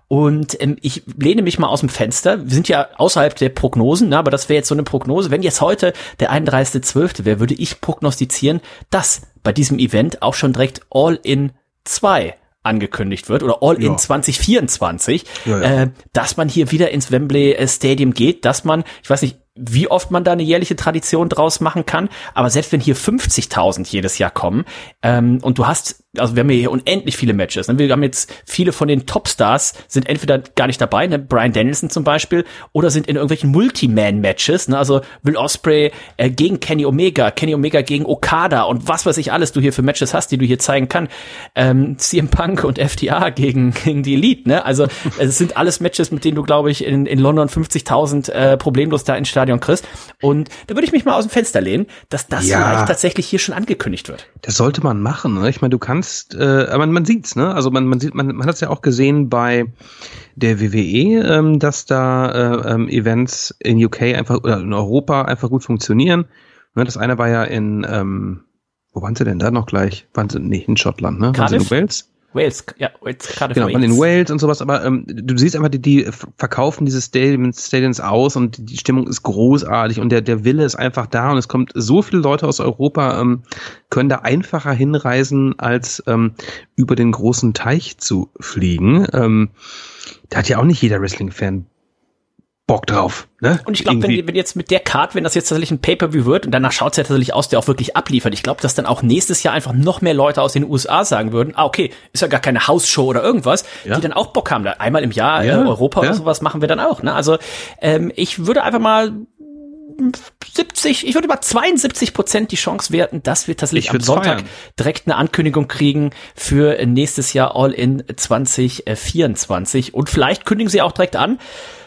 Und ähm, ich lehne mich mal aus dem Fenster. Wir sind ja außerhalb der Prognosen, ne, aber das wäre jetzt so eine Prognose. Wenn jetzt heute der 31.12. wäre, würde ich prognostizieren, dass bei diesem Event auch schon direkt All-in 2 angekündigt wird oder All in ja. 2024, ja, ja. Äh, dass man hier wieder ins Wembley äh, Stadium geht, dass man, ich weiß nicht, wie oft man da eine jährliche Tradition draus machen kann. Aber selbst wenn hier 50.000 jedes Jahr kommen ähm, und du hast, also wir haben hier unendlich viele Matches. Ne? Wir haben jetzt viele von den Topstars sind entweder gar nicht dabei, ne? Brian Danielson zum Beispiel, oder sind in irgendwelchen Multiman-Matches. Ne? Also Will Osprey äh, gegen Kenny Omega, Kenny Omega gegen Okada und was weiß ich alles du hier für Matches hast, die du hier zeigen kann. Ähm, CM Punk und FTA gegen, gegen die Elite. Ne? Also es sind alles Matches, mit denen du, glaube ich, in, in London 50.000 äh, problemlos da in Stadion kriegst. Und da würde ich mich mal aus dem Fenster lehnen, dass das ja. vielleicht tatsächlich hier schon angekündigt wird. Das sollte man machen. Ne? Ich meine, du kannst, äh, aber man sieht's, ne? Also man, man sieht, man, man hat es ja auch gesehen bei der WWE, ähm, dass da äh, ähm, Events in UK einfach oder in Europa einfach gut funktionieren. Ne? Das eine war ja in ähm, wo waren sie denn da noch gleich? Waren sie nicht in Schottland, ne? Cardiff? Waren sie in Wales? Wales, ja, Wales, gerade genau, Wales. in Wales und sowas, aber ähm, du siehst einfach, die, die verkaufen diese Stadiums, Stadiums aus und die Stimmung ist großartig und der, der Wille ist einfach da und es kommt so viele Leute aus Europa, ähm, können da einfacher hinreisen, als ähm, über den großen Teich zu fliegen. Ähm, da hat ja auch nicht jeder Wrestling-Fan Bock drauf. Ne? Und ich glaube, wenn, wenn jetzt mit der Card, wenn das jetzt tatsächlich ein Pay-Per-View wird und danach schaut es ja tatsächlich aus, der auch wirklich abliefert, ich glaube, dass dann auch nächstes Jahr einfach noch mehr Leute aus den USA sagen würden, ah, okay, ist ja gar keine Hausshow oder irgendwas, ja. die dann auch Bock haben. Da einmal im Jahr ja. in Europa ja. oder sowas machen wir dann auch. Ne? Also ähm, ich würde einfach mal 70, ich würde mal 72 Prozent die Chance werten, dass wir tatsächlich am Sonntag feiern. direkt eine Ankündigung kriegen für nächstes Jahr All in 2024. Und vielleicht kündigen sie auch direkt an,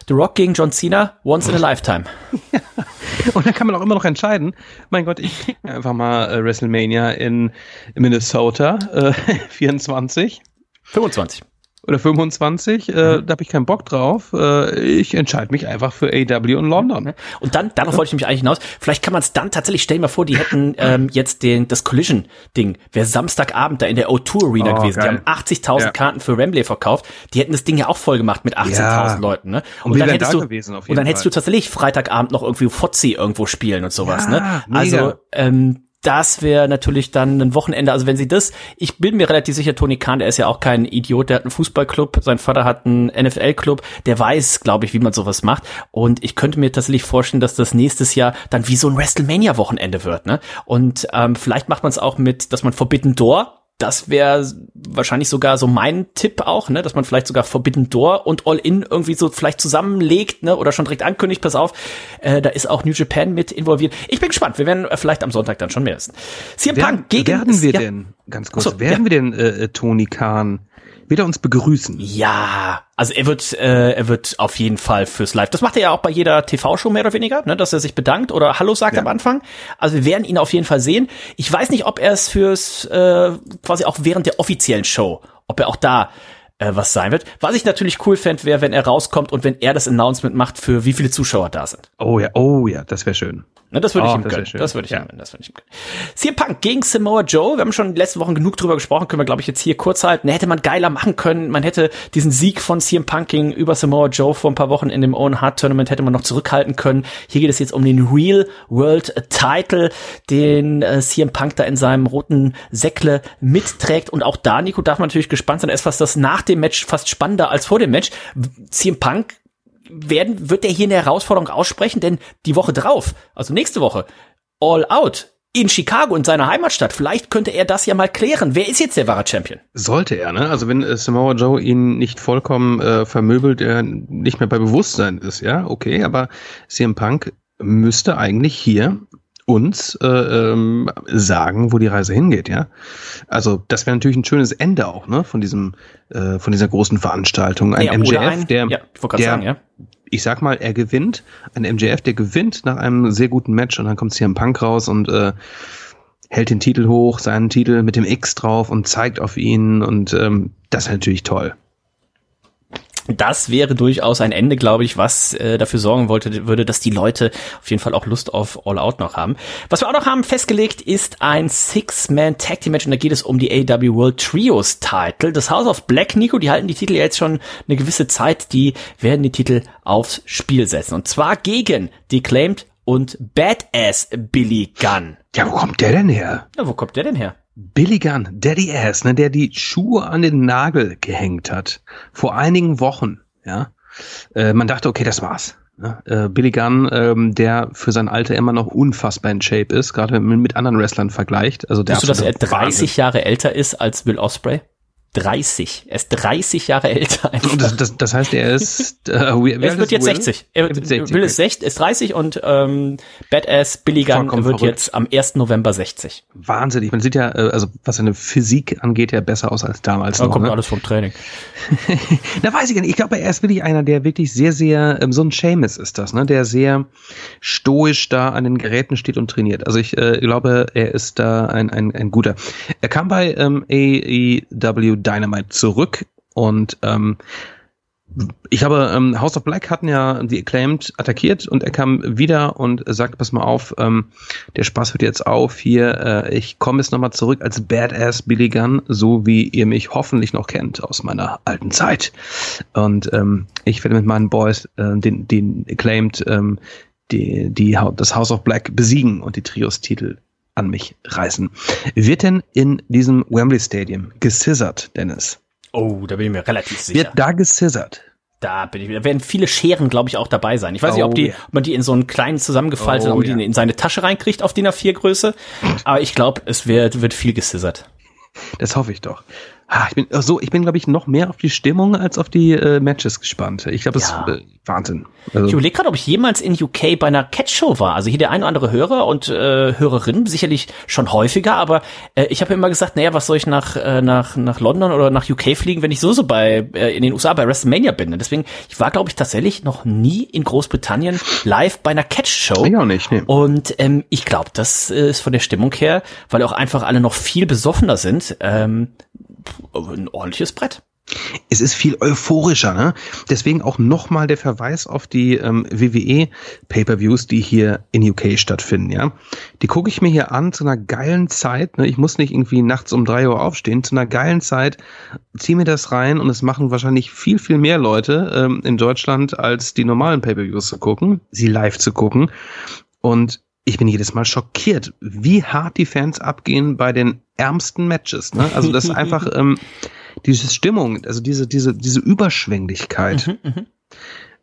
The Rock gegen John Cena, once in a lifetime. Und da kann man auch immer noch entscheiden. Mein Gott, ich krieg einfach mal äh, WrestleMania in Minnesota äh, 24. 25 oder 25, äh, mhm. da habe ich keinen Bock drauf. Äh, ich entscheide mich einfach für AW und London. Und dann, darauf ja. wollte ich mich eigentlich hinaus. Vielleicht kann man es dann tatsächlich, stell dir mal vor, die hätten ähm, jetzt den das Collision-Ding, wäre Samstagabend da in der O2 Arena oh, gewesen. Geil. Die haben 80.000 ja. Karten für Wembley verkauft. Die hätten das Ding ja auch voll gemacht mit 18.000 ja. Leuten. Ne? Und, und dann hättest da du und dann hättest du tatsächlich Freitagabend noch irgendwie Fotzi irgendwo spielen und sowas. ne? Also ähm, das wäre natürlich dann ein Wochenende. Also wenn sie das, ich bin mir relativ sicher, Tony Khan, der ist ja auch kein Idiot, der hat einen Fußballclub, sein Vater hat einen NFL-Club, der weiß, glaube ich, wie man sowas macht. Und ich könnte mir tatsächlich vorstellen, dass das nächstes Jahr dann wie so ein WrestleMania-Wochenende wird. Ne? Und ähm, vielleicht macht man es auch mit, dass man Forbidden Door das wäre wahrscheinlich sogar so mein Tipp auch, ne, dass man vielleicht sogar Forbidden Door und All In irgendwie so vielleicht zusammenlegt, ne, oder schon direkt ankündigt, pass auf, äh, da ist auch New Japan mit involviert. Ich bin gespannt, wir werden äh, vielleicht am Sonntag dann schon mehr wissen. CM Punk gegen werden wir ja, denn ganz kurz, so, werden ja. wir denn äh, äh Tony Khan wird er uns begrüßen? Ja, also er wird, äh, er wird auf jeden Fall fürs Live. Das macht er ja auch bei jeder TV-Show mehr oder weniger, ne, dass er sich bedankt oder Hallo sagt ja. am Anfang. Also wir werden ihn auf jeden Fall sehen. Ich weiß nicht, ob er es fürs äh, quasi auch während der offiziellen Show, ob er auch da äh, was sein wird. Was ich natürlich cool fände, wäre, wenn er rauskommt und wenn er das Announcement macht, für wie viele Zuschauer da sind. Oh ja, oh ja, das wäre schön. Ne, das würde oh, ich ihm das gönnen. Das würde ich ja. ihm. Das würde ich ihm gönnen. CM Punk gegen Samoa Joe. Wir haben schon letzte Wochen genug drüber gesprochen. Können wir, glaube ich, jetzt hier kurz halten. Hätte man geiler machen können. Man hätte diesen Sieg von CM Punk gegen über Samoa Joe vor ein paar Wochen in dem Owen Hart Tournament hätte man noch zurückhalten können. Hier geht es jetzt um den Real World Title, den äh, CM Punk da in seinem roten Säckle mitträgt. Und auch da, Nico, darf man natürlich gespannt sein. Er ist fast das nach dem Match fast spannender als vor dem Match. CM Punk werden, wird er hier eine Herausforderung aussprechen, denn die Woche drauf, also nächste Woche, All Out in Chicago, in seiner Heimatstadt. Vielleicht könnte er das ja mal klären. Wer ist jetzt der wahre Champion? Sollte er, ne? Also wenn äh, Samoa Joe ihn nicht vollkommen äh, vermöbelt, er nicht mehr bei Bewusstsein ist, ja, okay, aber CM Punk müsste eigentlich hier uns äh, ähm, sagen, wo die Reise hingeht, ja. Also das wäre natürlich ein schönes Ende auch, ne, von diesem, äh, von dieser großen Veranstaltung. Ein ja, MJF, ein, der, ja, der sagen, ja. ich sag mal, er gewinnt, ein MJF, der gewinnt nach einem sehr guten Match und dann kommt hier ein Punk raus und äh, hält den Titel hoch, seinen Titel mit dem X drauf und zeigt auf ihn und ähm, das ist natürlich toll das wäre durchaus ein Ende, glaube ich, was äh, dafür sorgen wollte, würde, dass die Leute auf jeden Fall auch Lust auf All Out noch haben. Was wir auch noch haben festgelegt, ist ein Six-Man Tag Team Match und da geht es um die AW World Trios Title. Das House of Black, Nico, die halten die Titel jetzt schon eine gewisse Zeit, die werden die Titel aufs Spiel setzen. Und zwar gegen Declaimed und Badass Billy Gunn. Ja, wo kommt der denn her? Ja, wo kommt der denn her? Billy Gunn, Daddy Ass, ne, der die Schuhe an den Nagel gehängt hat. Vor einigen Wochen, ja. Äh, man dachte, okay, das war's. Ne? Äh, Billy Gunn, ähm, der für sein Alter immer noch unfassbar in Shape ist, gerade wenn man mit anderen Wrestlern vergleicht. Also der Weißt du, dass er 30 Wahnsinn. Jahre älter ist als Will Osprey? 30. Er ist 30 Jahre älter. Das, das, das, heißt, er ist. Äh, wie, er wird jetzt Will? 60. Er, wird 60. Will ist, 60, ist 30 und ähm, Badass Billy Gunn wird verrückt. jetzt am 1. November 60. Wahnsinnig. Man sieht ja, äh, also was seine Physik angeht, ja besser aus als damals. Da noch, kommt ne? alles vom Training. da weiß ich nicht. Ich glaube, er ist wirklich einer, der wirklich sehr, sehr, ähm, so ein Seamus ist das, ne? Der sehr stoisch da an den Geräten steht und trainiert. Also ich äh, glaube, er ist da ein, ein, ein guter. Er kam bei ähm, AEW Dynamite zurück und ähm, ich habe ähm, House of Black hatten ja die Acclaimed attackiert und er kam wieder und sagte, pass mal auf, ähm, der Spaß hört jetzt auf hier, äh, ich komme jetzt nochmal zurück als Badass Billy Gunn, so wie ihr mich hoffentlich noch kennt aus meiner alten Zeit. Und ähm, ich werde mit meinen Boys äh, den, den Acclaimed ähm, die, die, das House of Black besiegen und die Trios-Titel an mich reißen. Wird denn in diesem Wembley Stadium gescissert, Dennis? Oh, da bin ich mir relativ sicher. Wird da gescissert? Da bin ich, da werden viele Scheren, glaube ich, auch dabei sein. Ich weiß oh, nicht, ob, die, yeah. ob man die in so einen kleinen zusammengefaltet, oh, ob yeah. die in seine Tasche reinkriegt auf DIN A4 Größe. Aber ich glaube, es wird, wird viel gescissert. Das hoffe ich doch. Ah, ich bin so, ich bin glaube ich noch mehr auf die Stimmung als auf die äh, Matches gespannt. Ich glaube, das ja. ist äh, Wahnsinn. Also, ich überlege gerade, ob ich jemals in UK bei einer Catch-Show war. Also hier der ein oder andere Hörer und äh, Hörerin sicherlich schon häufiger, aber äh, ich habe immer gesagt, naja, was soll ich nach äh, nach nach London oder nach UK fliegen, wenn ich so so bei äh, in den USA bei WrestleMania bin. Und deswegen, ich war glaube ich tatsächlich noch nie in Großbritannien live bei einer Catch-Show. Ich auch nicht. Nee. Und ähm, ich glaube, das äh, ist von der Stimmung her, weil auch einfach alle noch viel besoffener sind. Ähm, ein ordentliches Brett. Es ist viel euphorischer, ne? Deswegen auch nochmal der Verweis auf die ähm, WWE Pay-per-Views, die hier in UK stattfinden, ja. Die gucke ich mir hier an zu einer geilen Zeit, ne? Ich muss nicht irgendwie nachts um drei Uhr aufstehen, zu einer geilen Zeit, zieh mir das rein und es machen wahrscheinlich viel, viel mehr Leute ähm, in Deutschland, als die normalen Pay-per-Views zu gucken, sie live zu gucken. Und ich bin jedes Mal schockiert, wie hart die Fans abgehen bei den ärmsten Matches. Ne? Also das ist einfach ähm, diese Stimmung, also diese diese diese Überschwänglichkeit. Mhm, mhm,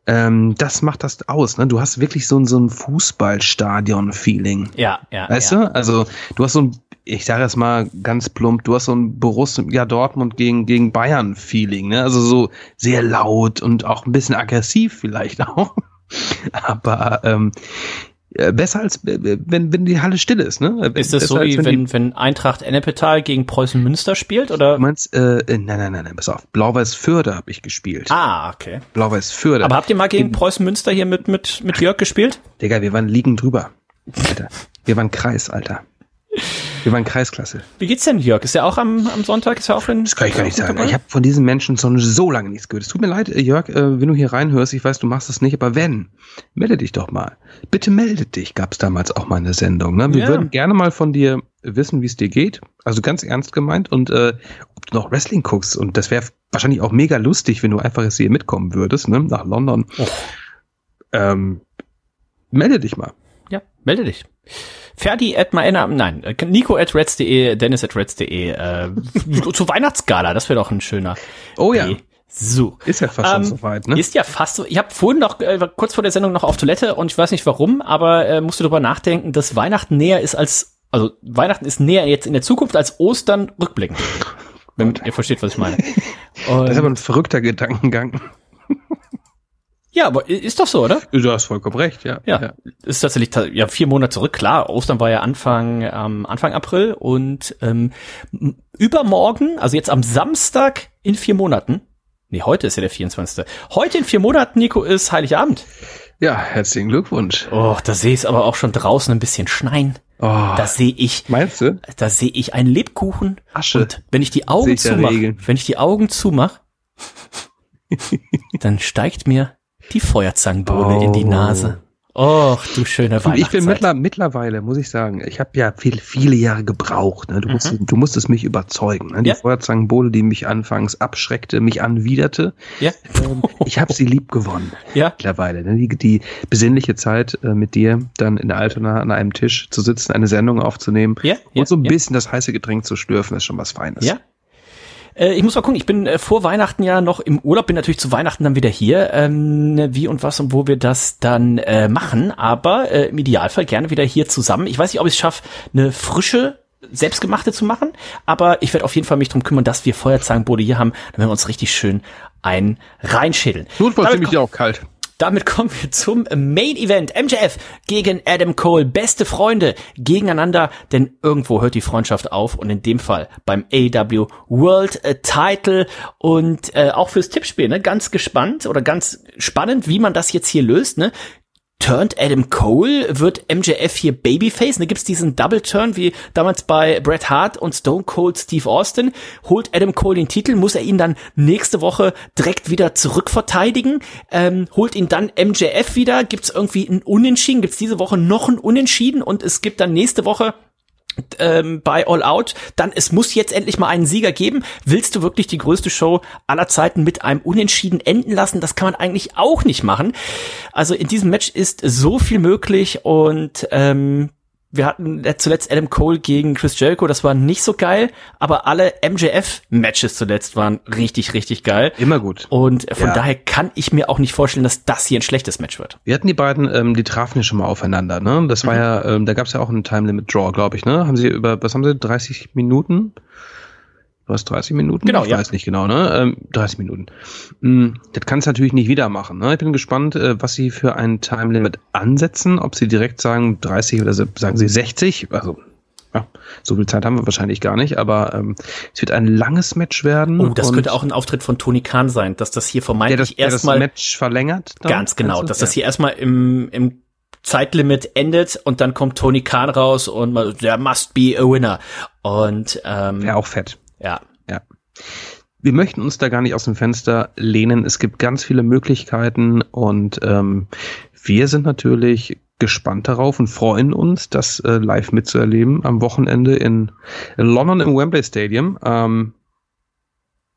ähm, das macht das aus. Ne? Du hast wirklich so ein so ein Fußballstadion-Feeling. Ja, ja. Weißt ja. du? Also du hast so ein ich sage es mal ganz plump, du hast so ein Borussia Dortmund gegen, gegen Bayern Feeling, ne? Also so sehr laut und auch ein bisschen aggressiv vielleicht auch. Aber ähm, äh, besser als wenn, wenn die Halle still ist, ne? Ist das besser so wie wenn, die- wenn Eintracht Ennepetal gegen Preußen Münster spielt oder? Du meinst, äh, äh, nein, nein, nein, nein, pass auf. Blau-Weiß Förde habe ich gespielt. Ah, okay. Blau-Weiß Förde. Aber habt ihr mal gegen Preußen Münster hier mit, mit, mit Jörg gespielt? Digga, wir waren liegen drüber. Alter. Wir waren Kreis, Alter. Wir waren Kreisklasse. Wie geht's denn, Jörg? Ist er auch am, am Sonntag? Ist er auch in, Das kann ich gar nicht sagen. dabei? Ich habe von diesen Menschen schon so lange nichts gehört. Es tut mir leid, äh, Jörg, äh, wenn du hier reinhörst, ich weiß, du machst das nicht, aber wenn, melde dich doch mal. Bitte melde dich, gab's damals auch mal eine Sendung. Ne? Wir Ja. würden gerne mal von dir wissen, wie es dir geht. Also ganz ernst gemeint und äh, ob du noch Wrestling guckst. Und das wäre wahrscheinlich auch mega lustig, wenn du einfach jetzt hier mitkommen würdest, ne? nach London. Oh. Ähm, melde dich mal. Ja, melde dich. Ferdi at Maena, nein, äh, Nico at reds.de, Dennis at reds.de, äh, zur Weihnachtsgala, das wäre doch ein schöner. Oh ja, Idee. So. ist ja fast schon Ähm, soweit. Ne? Ist ja fast so. Ich habe vorhin noch, äh, kurz vor der Sendung noch auf Toilette und ich weiß nicht warum, aber äh, musste darüber nachdenken, dass Weihnachten näher ist als, also Weihnachten ist näher jetzt in der Zukunft als Ostern rückblickend. Wenn ihr versteht, was ich meine. Und, Das ist aber ein verrückter Gedankengang. Ja, aber ist doch so, oder? Du hast vollkommen recht, ja. Ja, ist tatsächlich ta- ja vier Monate zurück. Klar, Ostern war ja Anfang ähm, Anfang April und ähm, übermorgen, also jetzt am Samstag in vier Monaten. Nee, heute ist ja der 24. Heute in vier Monaten, Nico, ist Heiligabend. Ja, herzlichen Glückwunsch. Oh, da sehe ich aber auch schon draußen ein bisschen schneien. Oh, Da sehe ich, meinst du? da sehe ich einen Lebkuchen. Asche. Und wenn ich die Augen ja zumache, wenn ich die Augen zumache, dann steigt mir die Feuerzangenbowle in die Oh. Nase. Och, du schöne Und ich bin Weihnachtszeit. mittler, mittlerweile, muss ich sagen, ich habe ja viel, viele Jahre gebraucht. Ne? Du, musst, du musstest mich überzeugen. Ne? Die Mhm. Ja. Feuerzangenbowle, die mich anfangs abschreckte, mich anwiderte. Ja, Ähm, ich habe sie lieb gewonnen ja. mittlerweile. Ne? Die, die besinnliche Zeit äh, mit dir dann in der Altona an einem Tisch zu sitzen, eine Sendung aufzunehmen Ja, ja, und so ein ja. bisschen das heiße Getränk zu schlürfen, ist schon was Feines. Ja. Äh, ich muss mal gucken, ich bin äh, vor Weihnachten ja noch im Urlaub, bin natürlich zu Weihnachten dann wieder hier, ähm, wie und was und wo wir das dann äh, machen, aber äh, im Idealfall gerne wieder hier zusammen. Ich weiß nicht, ob ich es schaffe, eine frische selbstgemachte zu machen, aber ich werde auf jeden Fall mich drum kümmern, dass wir Feuerzangenbowle hier haben, damit wir uns richtig schön ein reinschädeln. Notfalls Damit nehme ich dir auch kalt. Damit kommen wir zum Main Event. MJF gegen Adam Cole. Beste Freunde gegeneinander, denn irgendwo hört die Freundschaft auf und in dem Fall beim AW World äh, Title und äh, auch fürs Tippspiel, ne? Ganz gespannt oder ganz spannend, wie man das jetzt hier löst, ne? Turnt Adam Cole, wird MJF hier Babyface, ne, gibt's diesen Double Turn wie damals bei Bret Hart und Stone Cold Steve Austin, holt Adam Cole den Titel, muss er ihn dann nächste Woche direkt wieder zurückverteidigen, ähm, holt ihn dann MJF wieder, gibt's irgendwie ein Unentschieden, gibt's diese Woche noch ein Unentschieden? Und es gibt dann nächste Woche ähm, bei All Out, dann es muss jetzt endlich mal einen Sieger geben. Willst du wirklich die größte Show aller Zeiten mit einem Unentschieden enden lassen? Das kann man eigentlich auch nicht machen. Also in diesem Match ist so viel möglich und ähm, wir hatten zuletzt Adam Cole gegen Chris Jericho, das war nicht so geil, aber alle MJF-Matches zuletzt waren richtig, richtig geil. Immer gut. Und von Ja. daher kann ich mir auch nicht vorstellen, dass das hier ein schlechtes Match wird. Wir hatten die beiden, ähm, die trafen ja schon mal aufeinander, ne? Das war ja, ähm, da gab es ja auch einen Time Limit Draw, glaube ich, ne? Haben sie über, was haben sie, 30 Minuten? Was, 30 Minuten? Genau, ich ja. weiß nicht genau, ne? Ähm, 30 Minuten. Mm, das kannst du natürlich nicht wieder machen, ne? Ich bin gespannt, äh, was sie für ein Time Limit ansetzen, ob sie direkt sagen 30 oder sagen sie 60, also ja, so viel Zeit haben wir wahrscheinlich gar nicht, aber ähm, es wird ein langes Match werden. Oh, das könnte auch ein Auftritt von Tony Khan sein, dass das hier vermeintlich erstmal Match verlängert. dann, Ganz genau, du? dass das Ja. hier erstmal im, im Zeitlimit endet und dann kommt Tony Khan raus und man, there must be a winner. Und ähm, Wäre auch fett. Ja, Ja. Wir möchten uns da gar nicht aus dem Fenster lehnen. Es gibt ganz viele Möglichkeiten und ähm, wir sind natürlich gespannt darauf und freuen uns, das äh, live mitzuerleben am Wochenende in London im Wembley Stadium. Ähm,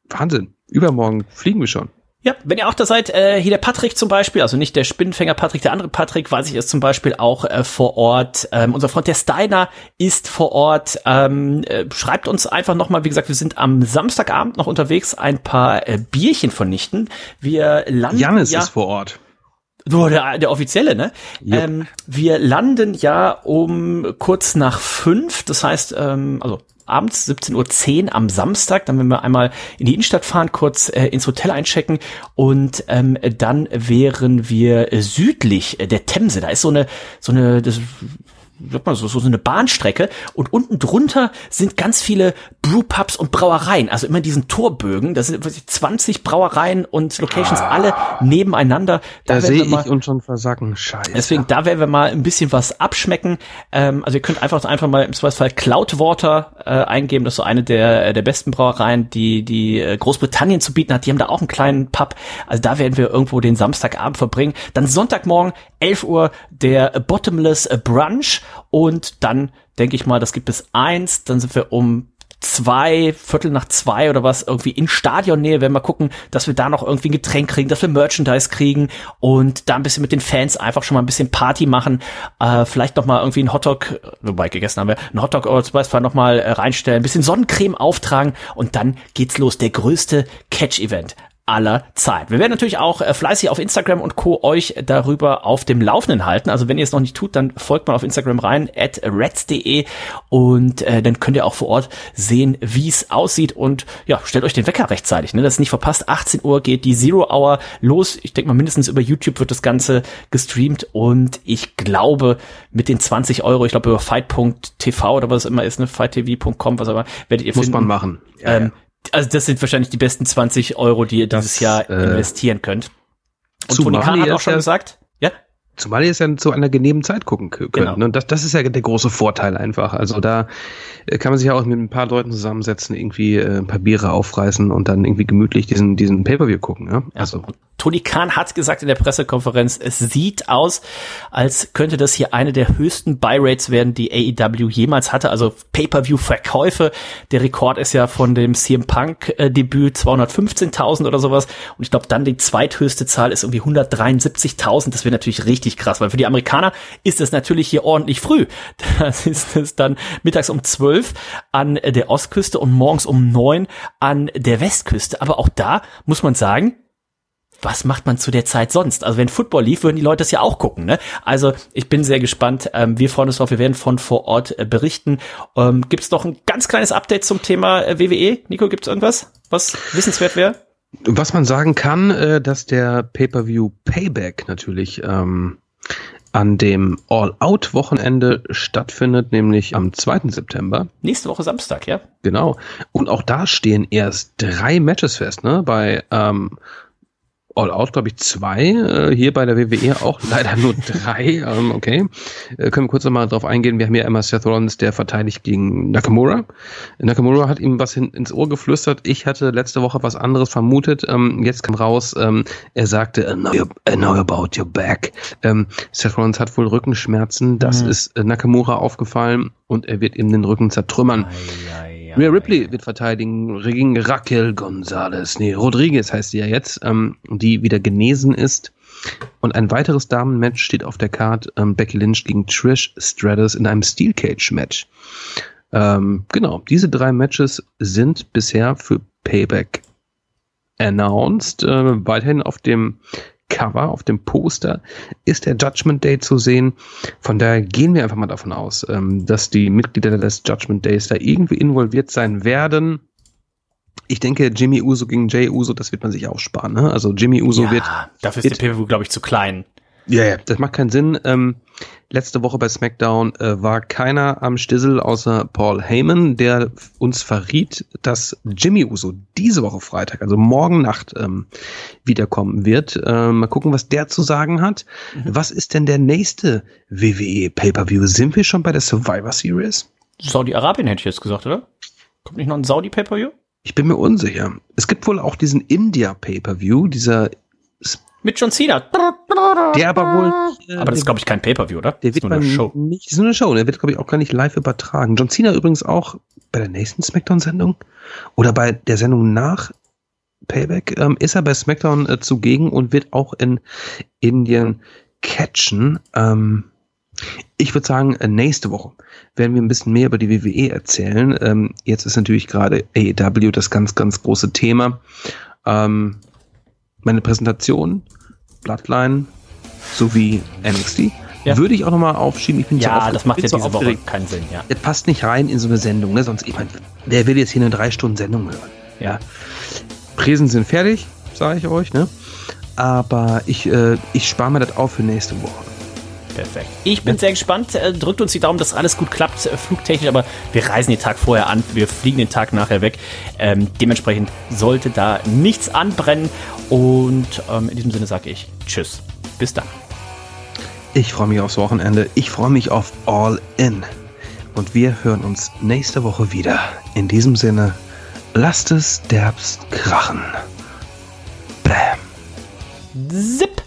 Wahnsinn. Übermorgen fliegen wir schon. Ja, wenn ihr auch da seid, äh, hier der Patrick zum Beispiel, also nicht der Spinnenfänger Patrick, der andere Patrick, weiß ich, ist zum Beispiel auch äh, vor Ort. Ähm, unser Freund der Steiner ist vor Ort. Ähm, äh, schreibt uns einfach nochmal, wie gesagt, wir sind am Samstagabend noch unterwegs, ein paar äh, Bierchen vernichten. Wir landen Jannis ja, ist vor Ort. So, der, der offizielle, ne? Jupp. Ähm, wir landen ja um kurz nach fünf, das heißt, ähm, also abends 17.10 Uhr am Samstag, dann werden wir einmal in die Innenstadt fahren, kurz äh, ins Hotel einchecken und ähm, dann wären wir äh, südlich äh, der Themse. Da ist so eine, so eine, das, sag mal so, so eine Bahnstrecke und unten drunter sind ganz viele Brewpubs und Brauereien, also immer diesen Torbögen, da sind wirklich 20 Brauereien und Locations alle nebeneinander. Da, werden sehe ich uns schon versacken. Scheiße. Deswegen, da werden wir mal ein bisschen was abschmecken. Ähm, also ihr könnt einfach einfach mal im Zweifelsfall Cloudwater äh, eingeben. Das ist so eine der, der besten Brauereien, die die äh, Großbritannien zu bieten hat. Die haben da auch einen kleinen Pub. Also da werden wir irgendwo den Samstagabend verbringen. Dann Sonntagmorgen, 11 Uhr, der Bottomless Brunch. Und dann denke ich mal, das gibt es eins. Dann sind wir um zwei, Viertel nach zwei oder was, irgendwie in Stadionnähe, werden wir gucken, dass wir da noch irgendwie ein Getränk kriegen, dass wir Merchandise kriegen und da ein bisschen mit den Fans einfach schon mal ein bisschen Party machen, äh, vielleicht noch mal irgendwie einen Hotdog, wobei gegessen haben wir, einen Hotdog oder Beispiel noch mal äh, reinstellen, ein bisschen Sonnencreme auftragen und dann geht's los, der größte Catch-Event aller Zeit. Wir werden natürlich auch äh, fleißig auf Instagram und Co. euch darüber auf dem Laufenden halten. Also wenn ihr es noch nicht tut, dann folgt mal auf Instagram rein, at reds.de und äh, dann könnt ihr auch vor Ort sehen, wie es aussieht und ja, stellt euch den Wecker rechtzeitig, ne? Das ist nicht verpasst. 18 Uhr geht die Zero Hour los. Ich denke mal, mindestens über YouTube wird das Ganze gestreamt und ich glaube, mit den 20 Euro, ich glaube über fight.tv oder was es immer ist, ne, fighttv.com, was auch immer, werdet ihr Muss finden. man machen. Ja, Ähm, also das sind wahrscheinlich die besten 20 Euro, die ihr dieses Das, Jahr äh, investieren könnt. Und Toni Kahn hat auch schon gesagt, Zumal ihr es ja zu einer genehmen Zeit gucken kö- könnt. Genau. Und das, das ist ja der große Vorteil einfach. Also da äh, kann man sich ja auch mit ein paar Leuten zusammensetzen, irgendwie äh, ein paar Biere aufreißen und dann irgendwie gemütlich diesen, diesen Pay-Per-View gucken. Ja? Also, Tony Khan hat gesagt in der Pressekonferenz, es sieht aus, als könnte das hier eine der höchsten Buy-Rates werden, die AEW jemals hatte. Also Pay-Per-View-Verkäufe. Der Rekord ist ja von dem CM Punk-Debüt 215.000 oder sowas. Und ich glaube, dann die zweithöchste Zahl ist irgendwie 173.000. Das wäre natürlich richtig krass, weil für die Amerikaner ist es natürlich hier ordentlich früh. Das ist es dann mittags um 12 an der Ostküste und morgens um 9 an der Westküste. Aber auch da muss man sagen, was macht man zu der Zeit sonst? Also wenn Football lief, würden die Leute das ja auch gucken. Ne? Also ich bin sehr gespannt. Ähm, wir freuen uns drauf. Wir werden von vor Ort äh, berichten. Ähm, gibt es noch ein ganz kleines Update zum Thema äh, WWE? Nico, gibt es irgendwas, was wissenswert wäre? Was man sagen kann, äh, dass der Pay-Per-View Payback natürlich ähm, an dem All-Out-Wochenende stattfindet, nämlich am 2. September. Nächste Woche Samstag, ja? Genau. Und auch da stehen erst drei Matches fest, ne? Bei ähm, All Out, glaube ich, zwei. Äh, hier bei der WWE auch leider nur drei. ähm, okay. Äh, können wir kurz nochmal drauf eingehen. Wir haben ja immer Seth Rollins, der verteidigt gegen Nakamura. Nakamura hat ihm was hin, ins Ohr geflüstert. Ich hatte letzte Woche was anderes vermutet. Ähm, jetzt kam raus, ähm, er sagte, I know, you- I know about your back. Ähm, Seth Rollins hat wohl Rückenschmerzen. Das Mhm. ist äh, Nakamura aufgefallen und er wird ihm den Rücken zertrümmern. Rhea Ripley wird verteidigen gegen Raquel Gonzalez. Nee, Rodriguez heißt sie ja jetzt, ähm, die wieder genesen ist. Und ein weiteres Damenmatch steht auf der Card. Ähm, Becky Lynch gegen Trish Stratus in einem Steel Cage Match. Ähm, genau, diese drei Matches sind bisher für Payback announced. Äh, weiterhin auf dem Cover, auf dem Poster ist der Judgment Day zu sehen. Von daher gehen wir einfach mal davon aus, ähm, dass die Mitglieder des Judgment Days da irgendwie involviert sein werden. Ich denke, Jimmy Uso gegen Jay Uso, das wird man sich auch sparen. Ne? Also Jimmy Uso ja, wird dafür ist wird- der PPV, glaube ich, zu klein. Ja, ja, das macht keinen Sinn. Ähm, letzte Woche bei SmackDown äh, war keiner am Stissel außer Paul Heyman, der uns verriet, dass Jimmy Uso diese Woche Freitag, also morgen Nacht, ähm, wiederkommen wird. Ähm, mal gucken, was der zu sagen hat. Was ist denn der nächste WWE Pay-Per-View? Sind wir schon bei der Survivor Series? Saudi-Arabien hätte ich jetzt gesagt, oder? Kommt nicht noch ein Saudi-Pay-Per-View? Ich bin mir unsicher. Es gibt wohl auch diesen India Pay-Per-View, dieser, Mit John Cena. der aber wohl, äh, Aber das ist, glaube ich, kein Pay-Per-View, oder? Der Das wird ist nur eine Show. nicht, das ist nur eine Show. Der wird, glaube ich, auch gar nicht live übertragen. John Cena übrigens auch bei der nächsten Smackdown-Sendung oder bei der Sendung nach Payback ähm, ist er bei Smackdown äh, zugegen und wird auch in Indien catchen. Ähm, ich würde sagen, äh, nächste Woche werden wir ein bisschen mehr über die WWE erzählen. Ähm, jetzt ist natürlich gerade AEW das ganz, ganz große Thema. Ähm, meine Präsentation, Bloodline, sowie NXT. Ja. Würde ich auch nochmal aufschieben. Ich bin Ja, das macht zu diese Woche aufgeregt. keinen Sinn, ja. Das passt nicht rein in so eine Sendung, ne? Sonst, ich meine, wer will jetzt hier eine drei Stunden Sendung hören? Ja. Präsen sind fertig, sage ich euch, ne? Aber ich, äh, ich spare mir das auf für nächste Woche. Perfekt. Ich bin sehr gespannt. Äh, Drückt uns die Daumen, dass alles gut klappt, äh, flugtechnisch, aber wir reisen den Tag vorher an, wir fliegen den Tag nachher weg. Ähm, dementsprechend sollte da nichts anbrennen. Und ähm, in diesem Sinne sage ich Tschüss. Bis dann. Ich freue mich aufs Wochenende. Ich freue mich auf All In. Und wir hören uns nächste Woche wieder. In diesem Sinne, lasst es derbst krachen. Bam. Zip.